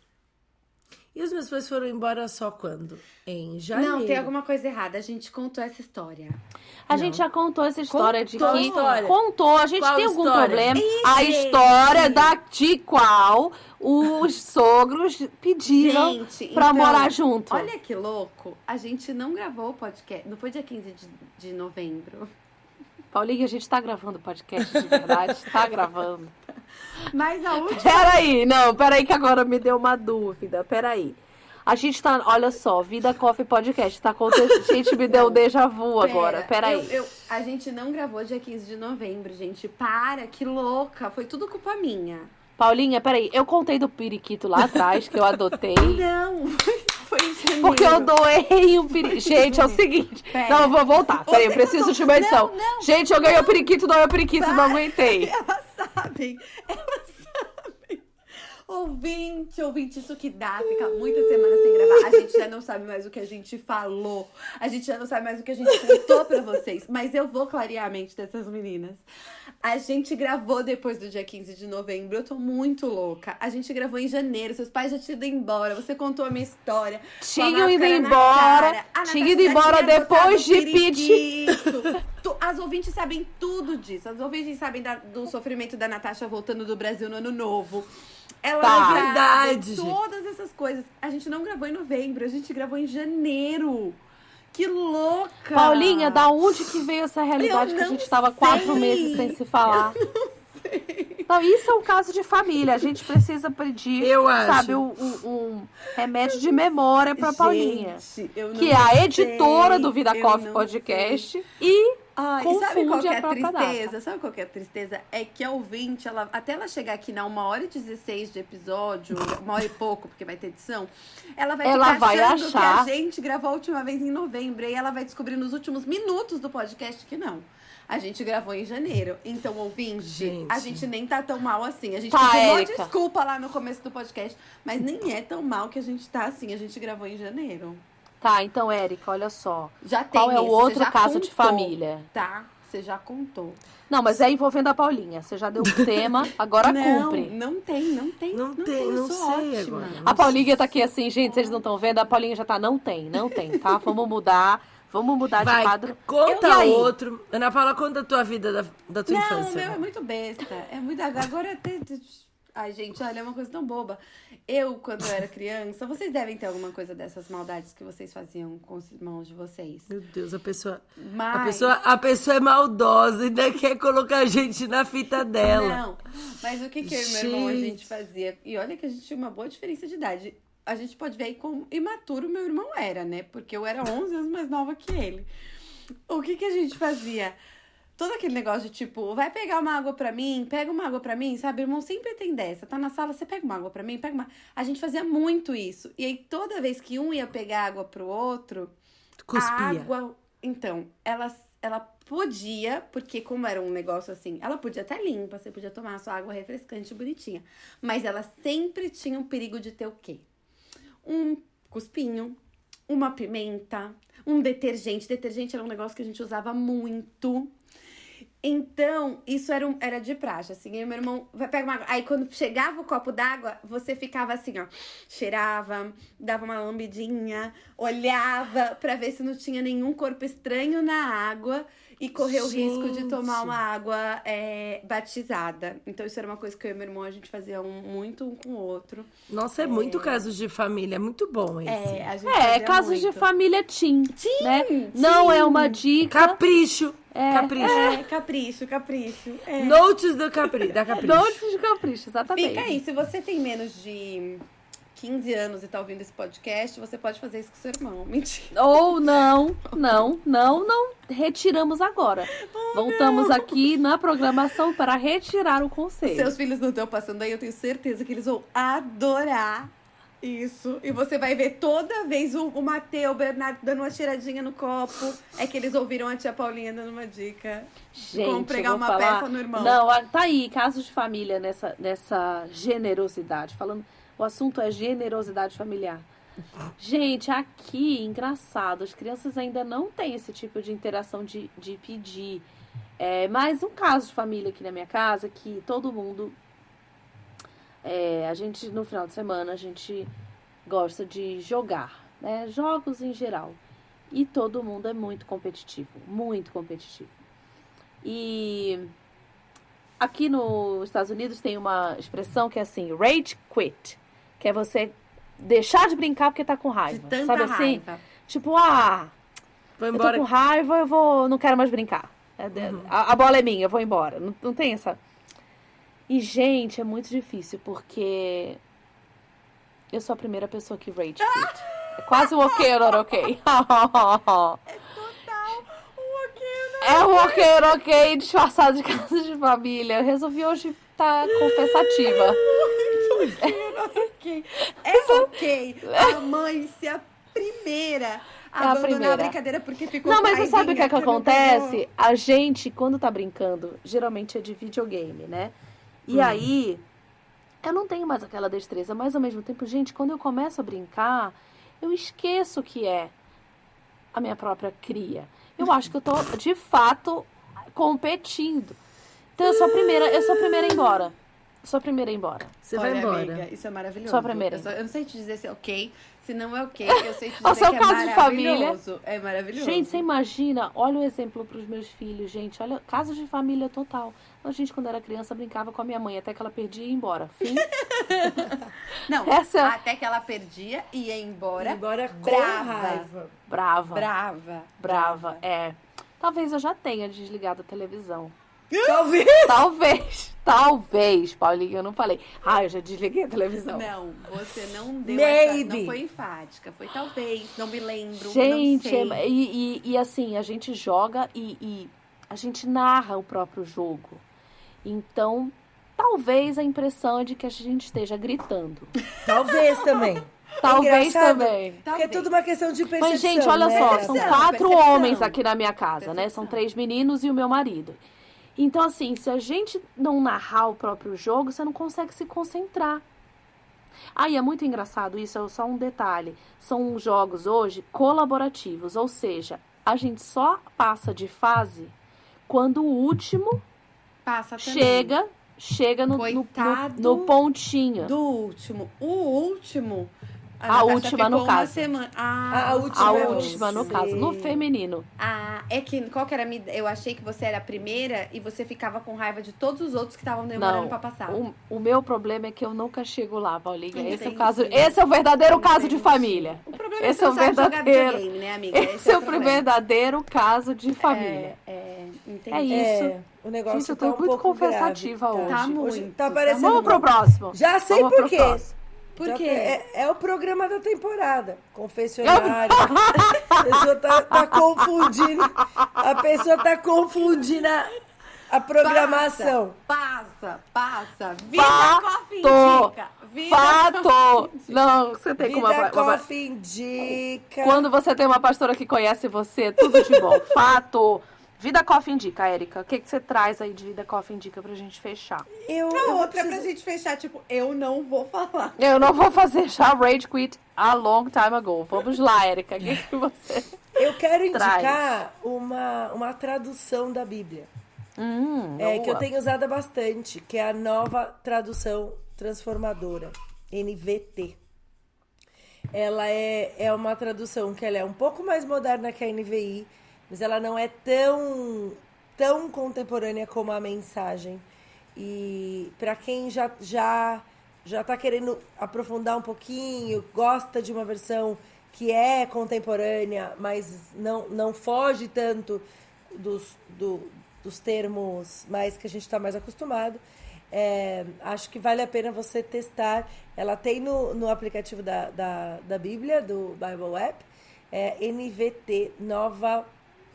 E os meus pais foram embora só quando? Em janeiro. Não, tem alguma coisa errada. A gente contou essa história. A gente já contou essa história de Contou que. a história. Contou, a gente Qual tem algum história? problema. Ih, a gente. história da de qual os sogros pediram Gente, pra então, morar junto. Olha que louco. A gente não gravou o podcast. Não foi dia 15 de, de novembro. Paulinha, a gente tá gravando podcast de verdade? tá gravando. Mas a última. Peraí, não, peraí que agora me deu uma dúvida. Peraí. A gente tá, olha só, Vida Coffee Podcast tá acontecendo. Gente, me deu um déjà vu agora. Pera, Peraí. eu- eu- a gente não gravou dia 15 de novembro, gente. Para, que louca. Foi tudo culpa minha. Paulinha, peraí. Eu contei do periquito lá atrás, que eu adotei. Não, foi janeiro. Porque eu doei um periquito. Gente, é o seguinte. Pera. Não, eu vou voltar. Peraí, eu preciso de uma edição. Não, não. Gente, eu ganhei o periquito, doei o periquito, não Para. aguentei. Elas sabem, elas sabem. Ouvinte, ouvinte, isso que dá, fica muitas semanas sem gravar. A gente já não sabe mais o que a gente falou. A gente já não sabe mais o que a gente contou pra vocês. Mas eu vou clarear a mente dessas meninas. A gente gravou depois do dia 15 de novembro. Eu tô muito louca. A gente gravou em janeiro. Seus pais já tinham ido embora. Você contou a minha história. Tinham ido embora, cara. A tinha Natasha ido embora depois de. Tu- As ouvintes sabem tudo disso. As ouvintes sabem da- do sofrimento da Natasha voltando do Brasil no ano novo. Ela Tá. Verdade, todas essas coisas. A gente não gravou em novembro, a gente gravou em janeiro. Que louca! Paulinha, da onde que veio essa realidade Eu que a não gente tava quatro sei. meses sem se falar? Então, isso é um caso de família. A gente precisa pedir, Eu sabe, um, um- remédio de memória pra Paulinha. Eu não Que é a sei, editora do Vida eu Coffee não Podcast. E Ai, e sabe qual confunde que é a tristeza? Sabe qual que é a tristeza? É que a ouvinte, ela, até ela chegar aqui na uma hora e 16 de episódio, uma hora e pouco, porque vai ter edição, ela vai Ela vai achando achar. que a gente gravou a última vez em novembro. E ela vai descobrir nos últimos minutos do podcast que não. A gente gravou em janeiro. Então, ouvinte, Gente. a gente nem tá tão mal assim. A gente Tá, pediu uma desculpa lá no começo do podcast, mas nem é tão mal que a gente tá assim. A gente gravou em janeiro. Tá, então, Érica, olha só. Já tem Qual é o outro caso de contou, família? Tá? Você já contou. Não, mas é envolvendo a Paulinha. Você já deu o tema, agora não, cumpre. Não tem, não tem. Não tem, eu não sou sei ótima. agora. A Paulinha tá aqui assim, gente, vocês não estão vendo? A Paulinha já tá, não tem, não tem, tá? Vamos mudar, vamos mudar de Vai, quadro. conta aí? outro. Ana Paula, conta a tua vida da, da tua Não, o infância. meu é muito besta. É muito. Agora até. Ai, gente, olha, é uma coisa tão boba. Eu, quando eu era criança, vocês devem ter alguma coisa dessas maldades que vocês faziam com os irmãos de vocês. Meu Deus, a pessoa, Mas. a pessoa, a pessoa é maldosa e ainda quer colocar a gente na fita dela. Não, mas o que que eu e meu irmão a Gente. fazia? E olha que a gente tinha uma boa diferença de idade. A gente pode ver aí como imaturo meu irmão era, né? Porque eu era 11 anos mais nova que ele. O que que a gente fazia? Todo aquele negócio de tipo, vai pegar uma água pra mim, pega uma água pra mim, sabe? O irmão sempre tem dessa. Tá na sala, você pega uma água pra mim, pega uma. A gente fazia muito isso. E aí toda vez que um ia pegar água pro outro, Cuspia. A água. Então, ela, ela podia, porque como era um negócio assim, ela podia até limpa, você podia tomar a sua água refrescante bonitinha. Mas ela sempre tinha um perigo de ter o quê? Um cuspinho, uma pimenta, um detergente. Detergente era um negócio que a gente usava muito. Então, isso era, um, era de praxe, assim. Aí meu irmão vai pegar uma água. Aí quando chegava o copo d'água, você ficava assim, ó. Cheirava, dava uma lambidinha, olhava pra ver se não tinha nenhum corpo estranho na água e correr o risco de tomar uma água é, batizada. Então, isso era uma coisa que eu e meu irmão a gente fazia um, muito um com o outro. Nossa, é muito casos de família. É muito bom esse. É, a gente É, casos de muito. família teen, né? Não é uma dica. Capricho. Capricho. É, capricho, capricho. É. Notes do capri, da capricho. Notes de capricho, exatamente. Fica aí, se você tem menos de 15 anos e tá ouvindo esse podcast, você pode fazer isso com seu irmão. Mentira. Ou não, não, não, não. Retiramos agora. Voltamos aqui na programação para retirar o conselho. Seus filhos não estão passando aí, eu tenho certeza que eles vão adorar isso. E você vai ver toda vez o, o Mateu, o Bernardo dando uma cheiradinha no copo. É que eles ouviram a tia Paulinha dando uma dica. Gente, Como pregar uma falar... peça no irmão. Não, tá aí, casos de família nessa, nessa generosidade. Falando, o assunto é generosidade familiar. Gente, aqui, engraçado, as crianças ainda não têm esse tipo de interação de, de pedir. É, mas um caso de família aqui na minha casa que todo mundo. é, a gente, no final de semana, a gente gosta de jogar, né? Jogos em geral. E todo mundo é muito competitivo, muito competitivo. E aqui nos Estados Unidos tem uma expressão que é assim, rage quit, que é você deixar de brincar porque tá com De raiva. tanta Sabe assim? raiva. Tipo, ah, Vou eu tô embora. com raiva, eu vou, não quero mais brincar. É, de- a, a bola é minha, eu vou embora. Não, não tem essa. E, gente, é muito difícil, porque eu sou a primeira pessoa que rage quit. É quase um ok not ok. É um ok ou not ok disfarçado de casa de família. Eu resolvi hoje estar confessativa. Ok. É ok a mãe ser a primeira a É a abandonar a primeira. brincadeira porque ficou Não, mas você sabe o que, é que acontece? A gente, quando tá brincando, geralmente é de videogame, né? E Hum. aí, eu não tenho mais aquela destreza, mas ao mesmo tempo, gente, quando eu começo a brincar, eu esqueço que é a minha própria cria. Eu acho que eu tô, de fato, competindo. Então eu sou a primeira, eu sou a primeira a ir embora. Sou a primeira a ir embora. Você Olha, vai embora. amiga, isso é maravilhoso. Sou a primeira. Eu, só- eu não sei te dizer se é ok, se não é ok. Eu sei te dizer O seu que caso é de família. maravilhoso. É maravilhoso. Gente, você imagina, olha o exemplo pros meus filhos, gente. Olha, caso de família total. A gente, quando era criança, brincava com a minha mãe até que ela perdia e ia embora. Fim. Não, Essa- é até que ela perdia e ia embora. Embora com brava. raiva. Brava. Brava. Brava, é. Talvez eu já tenha desligado a televisão. Talvez. Talvez, talvez, Paulinha, eu não falei. Ah, eu já desliguei a televisão. Não, você não deu Maybe. essa, não foi enfática, foi talvez, não me lembro, Gente, não sei. é- e, e, e assim, a gente joga e, e a gente narra o próprio jogo. Então, talvez a impressão é de que a gente esteja gritando. Talvez também. Talvez Engraçado. também. Porque é Talvez. tudo uma questão de percepção. Mas, gente, olha né? só, Percepção, são quatro percepção. homens aqui na minha casa, né? Percepção. São três meninos e o meu marido. Então, assim, se a gente não narrar o próprio jogo, você não consegue se concentrar. Ah, e é muito engraçado isso, é só um detalhe. São jogos hoje colaborativos, ou seja, a gente só passa de fase quando o último Passa também. chega, chega no, no- no, no pontinho. Do último. O último. A Natasha última, no caso. Semana. Ah, A última A é última, no caso, no feminino. Ah, é que qual que era a minha. Eu achei que você era a primeira e você ficava com raiva de todos os outros que estavam demorando Não, pra passar. O, o meu problema é que eu nunca chego lá, Paulinha. Esse é o Entendi. caso. Esse é o verdadeiro caso de Entendi. família. O problema Esse é é que o você não sabe jogar verdadeiro. videogame, né, amiga? Esse é o problema. verdadeiro caso de família. É, é, entendi. É isso. É, o negócio Gente, eu tô tá um muito pouco confessativa grave, hoje. Tá muito. Tá Tá parecendo Vamos pro próximo. Já sei por quê. Por Já- quê? É, é o programa da temporada. Confessionário. a pessoa tá, tá confundindo. A pessoa tá confundindo a, a programação. Passa, passa. Vida Coffee Fato! Indica. Vida Fato! Não, você tem como Vida uma, uma, Coffee indica. Quando você tem uma pastora que conhece você, tudo de bom. Fato! Vida Coffee Indica, Érica. O que, que você traz aí de Vida Coffee Indica pra gente fechar? Eu, A eu outra é pra precisar- gente fechar, tipo, eu não vou falar. Eu não vou fazer já Rage Quit a long time ago. Vamos lá, Érica. O que, que você. Eu quero Traz. indicar uma, uma tradução da Bíblia. Hum, É, boa. que eu tenho usado bastante, que é a nova tradução transformadora, NVT. Ela é, é uma tradução que ela é um pouco mais moderna que a NVI, mas ela não é tão, tão contemporânea como a mensagem. E para quem já já já está querendo aprofundar um pouquinho, gosta de uma versão que é contemporânea, mas não, não foge tanto dos, do- dos termos mais que a gente está mais acostumado. É, acho que vale a pena você testar. Ela tem no, no aplicativo da, da, da Bíblia, do Bible App, é NVT, nova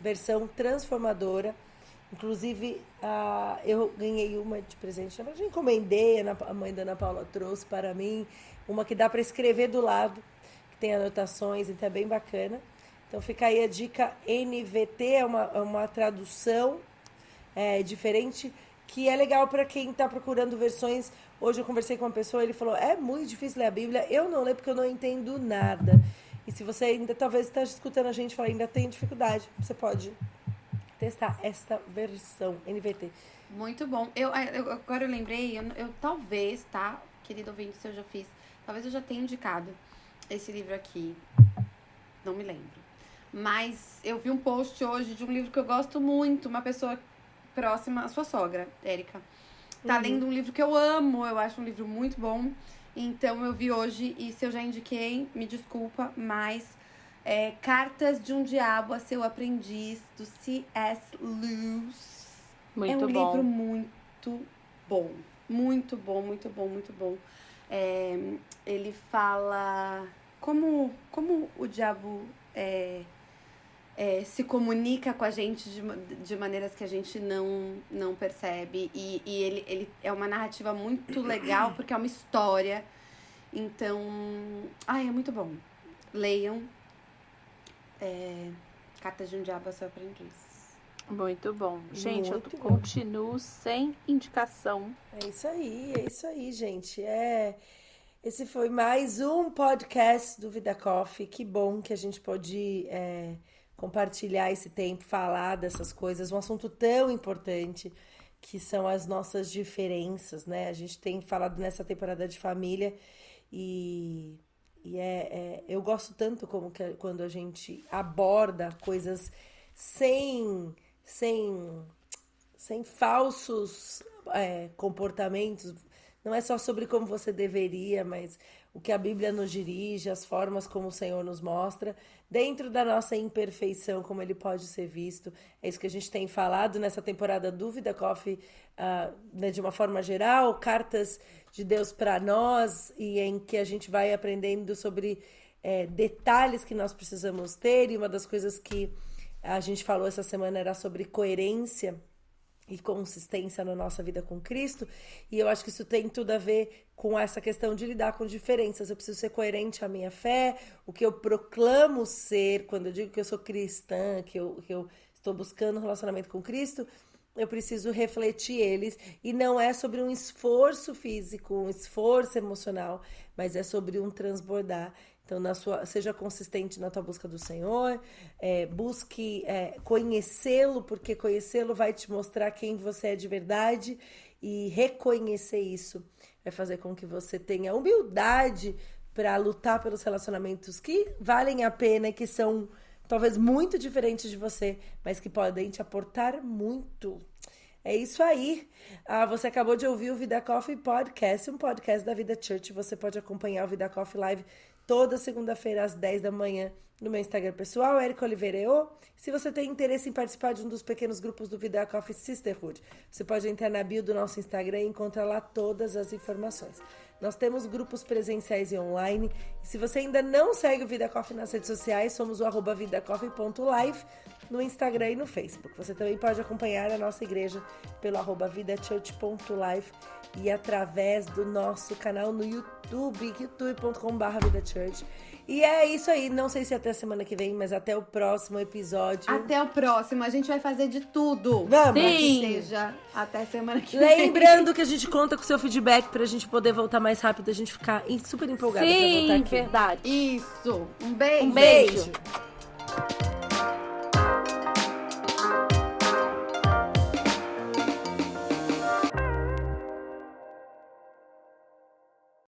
versão transformadora. Inclusive, ah, eu ganhei uma de presente. Na verdade, encomendei, a a mãe da Ana Paula trouxe para mim. Uma que dá para escrever do lado, que tem anotações, então é bem bacana. Então fica aí a dica NVT, é uma, é uma tradução é, diferente, que é legal para quem está procurando versões. Hoje eu conversei com uma pessoa, ele falou: é muito difícil ler a Bíblia. Eu não leio porque eu não entendo nada. E se você ainda talvez está escutando a gente falar, ainda tem dificuldade, você pode testar esta versão NVT. Muito bom. Eu, eu- agora eu lembrei, eu, eu talvez, tá, querido ouvinte, se eu já fiz, talvez eu já tenha indicado esse livro aqui. Não me lembro. Mas eu vi um post hoje de um livro que eu gosto muito, uma pessoa próxima, a sua sogra, Érica. Tá Uhum. lendo um livro que eu amo, eu acho um livro muito bom. Então eu vi hoje, e se eu já indiquei, me desculpa, mas é, Cartas de um Diabo a Seu Aprendiz, do C.S. Lewis. Muito é um bom. livro muito bom. Muito bom, muito bom, muito bom. É, ele fala como, como o diabo é, é, se comunica com a gente de, de maneiras que a gente não, não percebe. E, e ele, ele é uma narrativa muito legal, porque é uma história. Então, ai, é muito bom. Leiam. É, Cartas de um Diabo a Seu Aprendiz. Muito bom. Gente, Muito eu bom. continuo sem indicação. É isso aí, é isso aí, gente. É, esse foi mais um podcast do Vida Coffee. Que bom que a gente pôde é, compartilhar esse tempo, falar dessas coisas, um assunto tão importante que são as nossas diferenças, né? A gente tem falado nessa temporada de família e, e é, é- eu gosto tanto como que, quando a gente aborda coisas sem sem sem falsos é, comportamentos. Não é só sobre como você deveria, mas o que a Bíblia nos dirige, as formas como o Senhor nos mostra, dentro da nossa imperfeição, como ele pode ser visto. É isso que a gente tem falado nessa temporada. Dúvida Coffee, ah, né, de uma forma geral, cartas de Deus para nós, e em que a gente vai aprendendo sobre é, detalhes que nós precisamos ter, e uma das coisas que a gente falou essa semana era sobre coerência e consistência na nossa vida com Cristo. E eu acho que isso tem tudo a ver com essa questão de lidar com diferenças. Eu preciso ser coerente à minha fé, o que eu proclamo ser, quando eu digo que eu sou cristã, que eu, que eu estou buscando um relacionamento com Cristo. Eu preciso refletir eles e não é sobre um esforço físico, um esforço emocional, mas é sobre um transbordar. Então, na sua, seja consistente na tua busca do Senhor, é, busque é, conhecê-lo, porque conhecê-lo vai te mostrar quem você é de verdade e reconhecer isso vai fazer com que você tenha humildade para lutar pelos relacionamentos que valem a pena e que são talvez muito diferentes de você, mas que podem te aportar muito. É isso aí. Ah, você acabou de ouvir o Vida Coffee Podcast, um podcast da Vida Church. Você pode acompanhar o Vida Coffee Live toda segunda-feira às 10 da manhã no meu Instagram pessoal, Érico Oliveira EO. Se você tem interesse em participar de um dos pequenos grupos do Vida Coffee Sisterhood, você pode entrar na bio do nosso Instagram e encontrar lá todas as informações. Nós temos grupos presenciais e online. E se você ainda não segue o Vida Coffee nas redes sociais, somos o arroba vidacoffee.live. no Instagram e no Facebook. Você também pode acompanhar a nossa igreja pelo arroba vidachurch.life e através do nosso canal no YouTube, youtube.com.br vidachurch. E é isso aí. Não sei se até semana que vem, mas até o próximo episódio. Até o próximo. A gente vai fazer de tudo. Vamos! Sim. Ou seja, até semana que vem. Lembrando que a gente conta com o seu feedback pra gente poder voltar mais rápido, a gente ficar super empolgada pra voltar Sim, aqui. verdade. Isso. Um beijo. Um beijo. Beijo.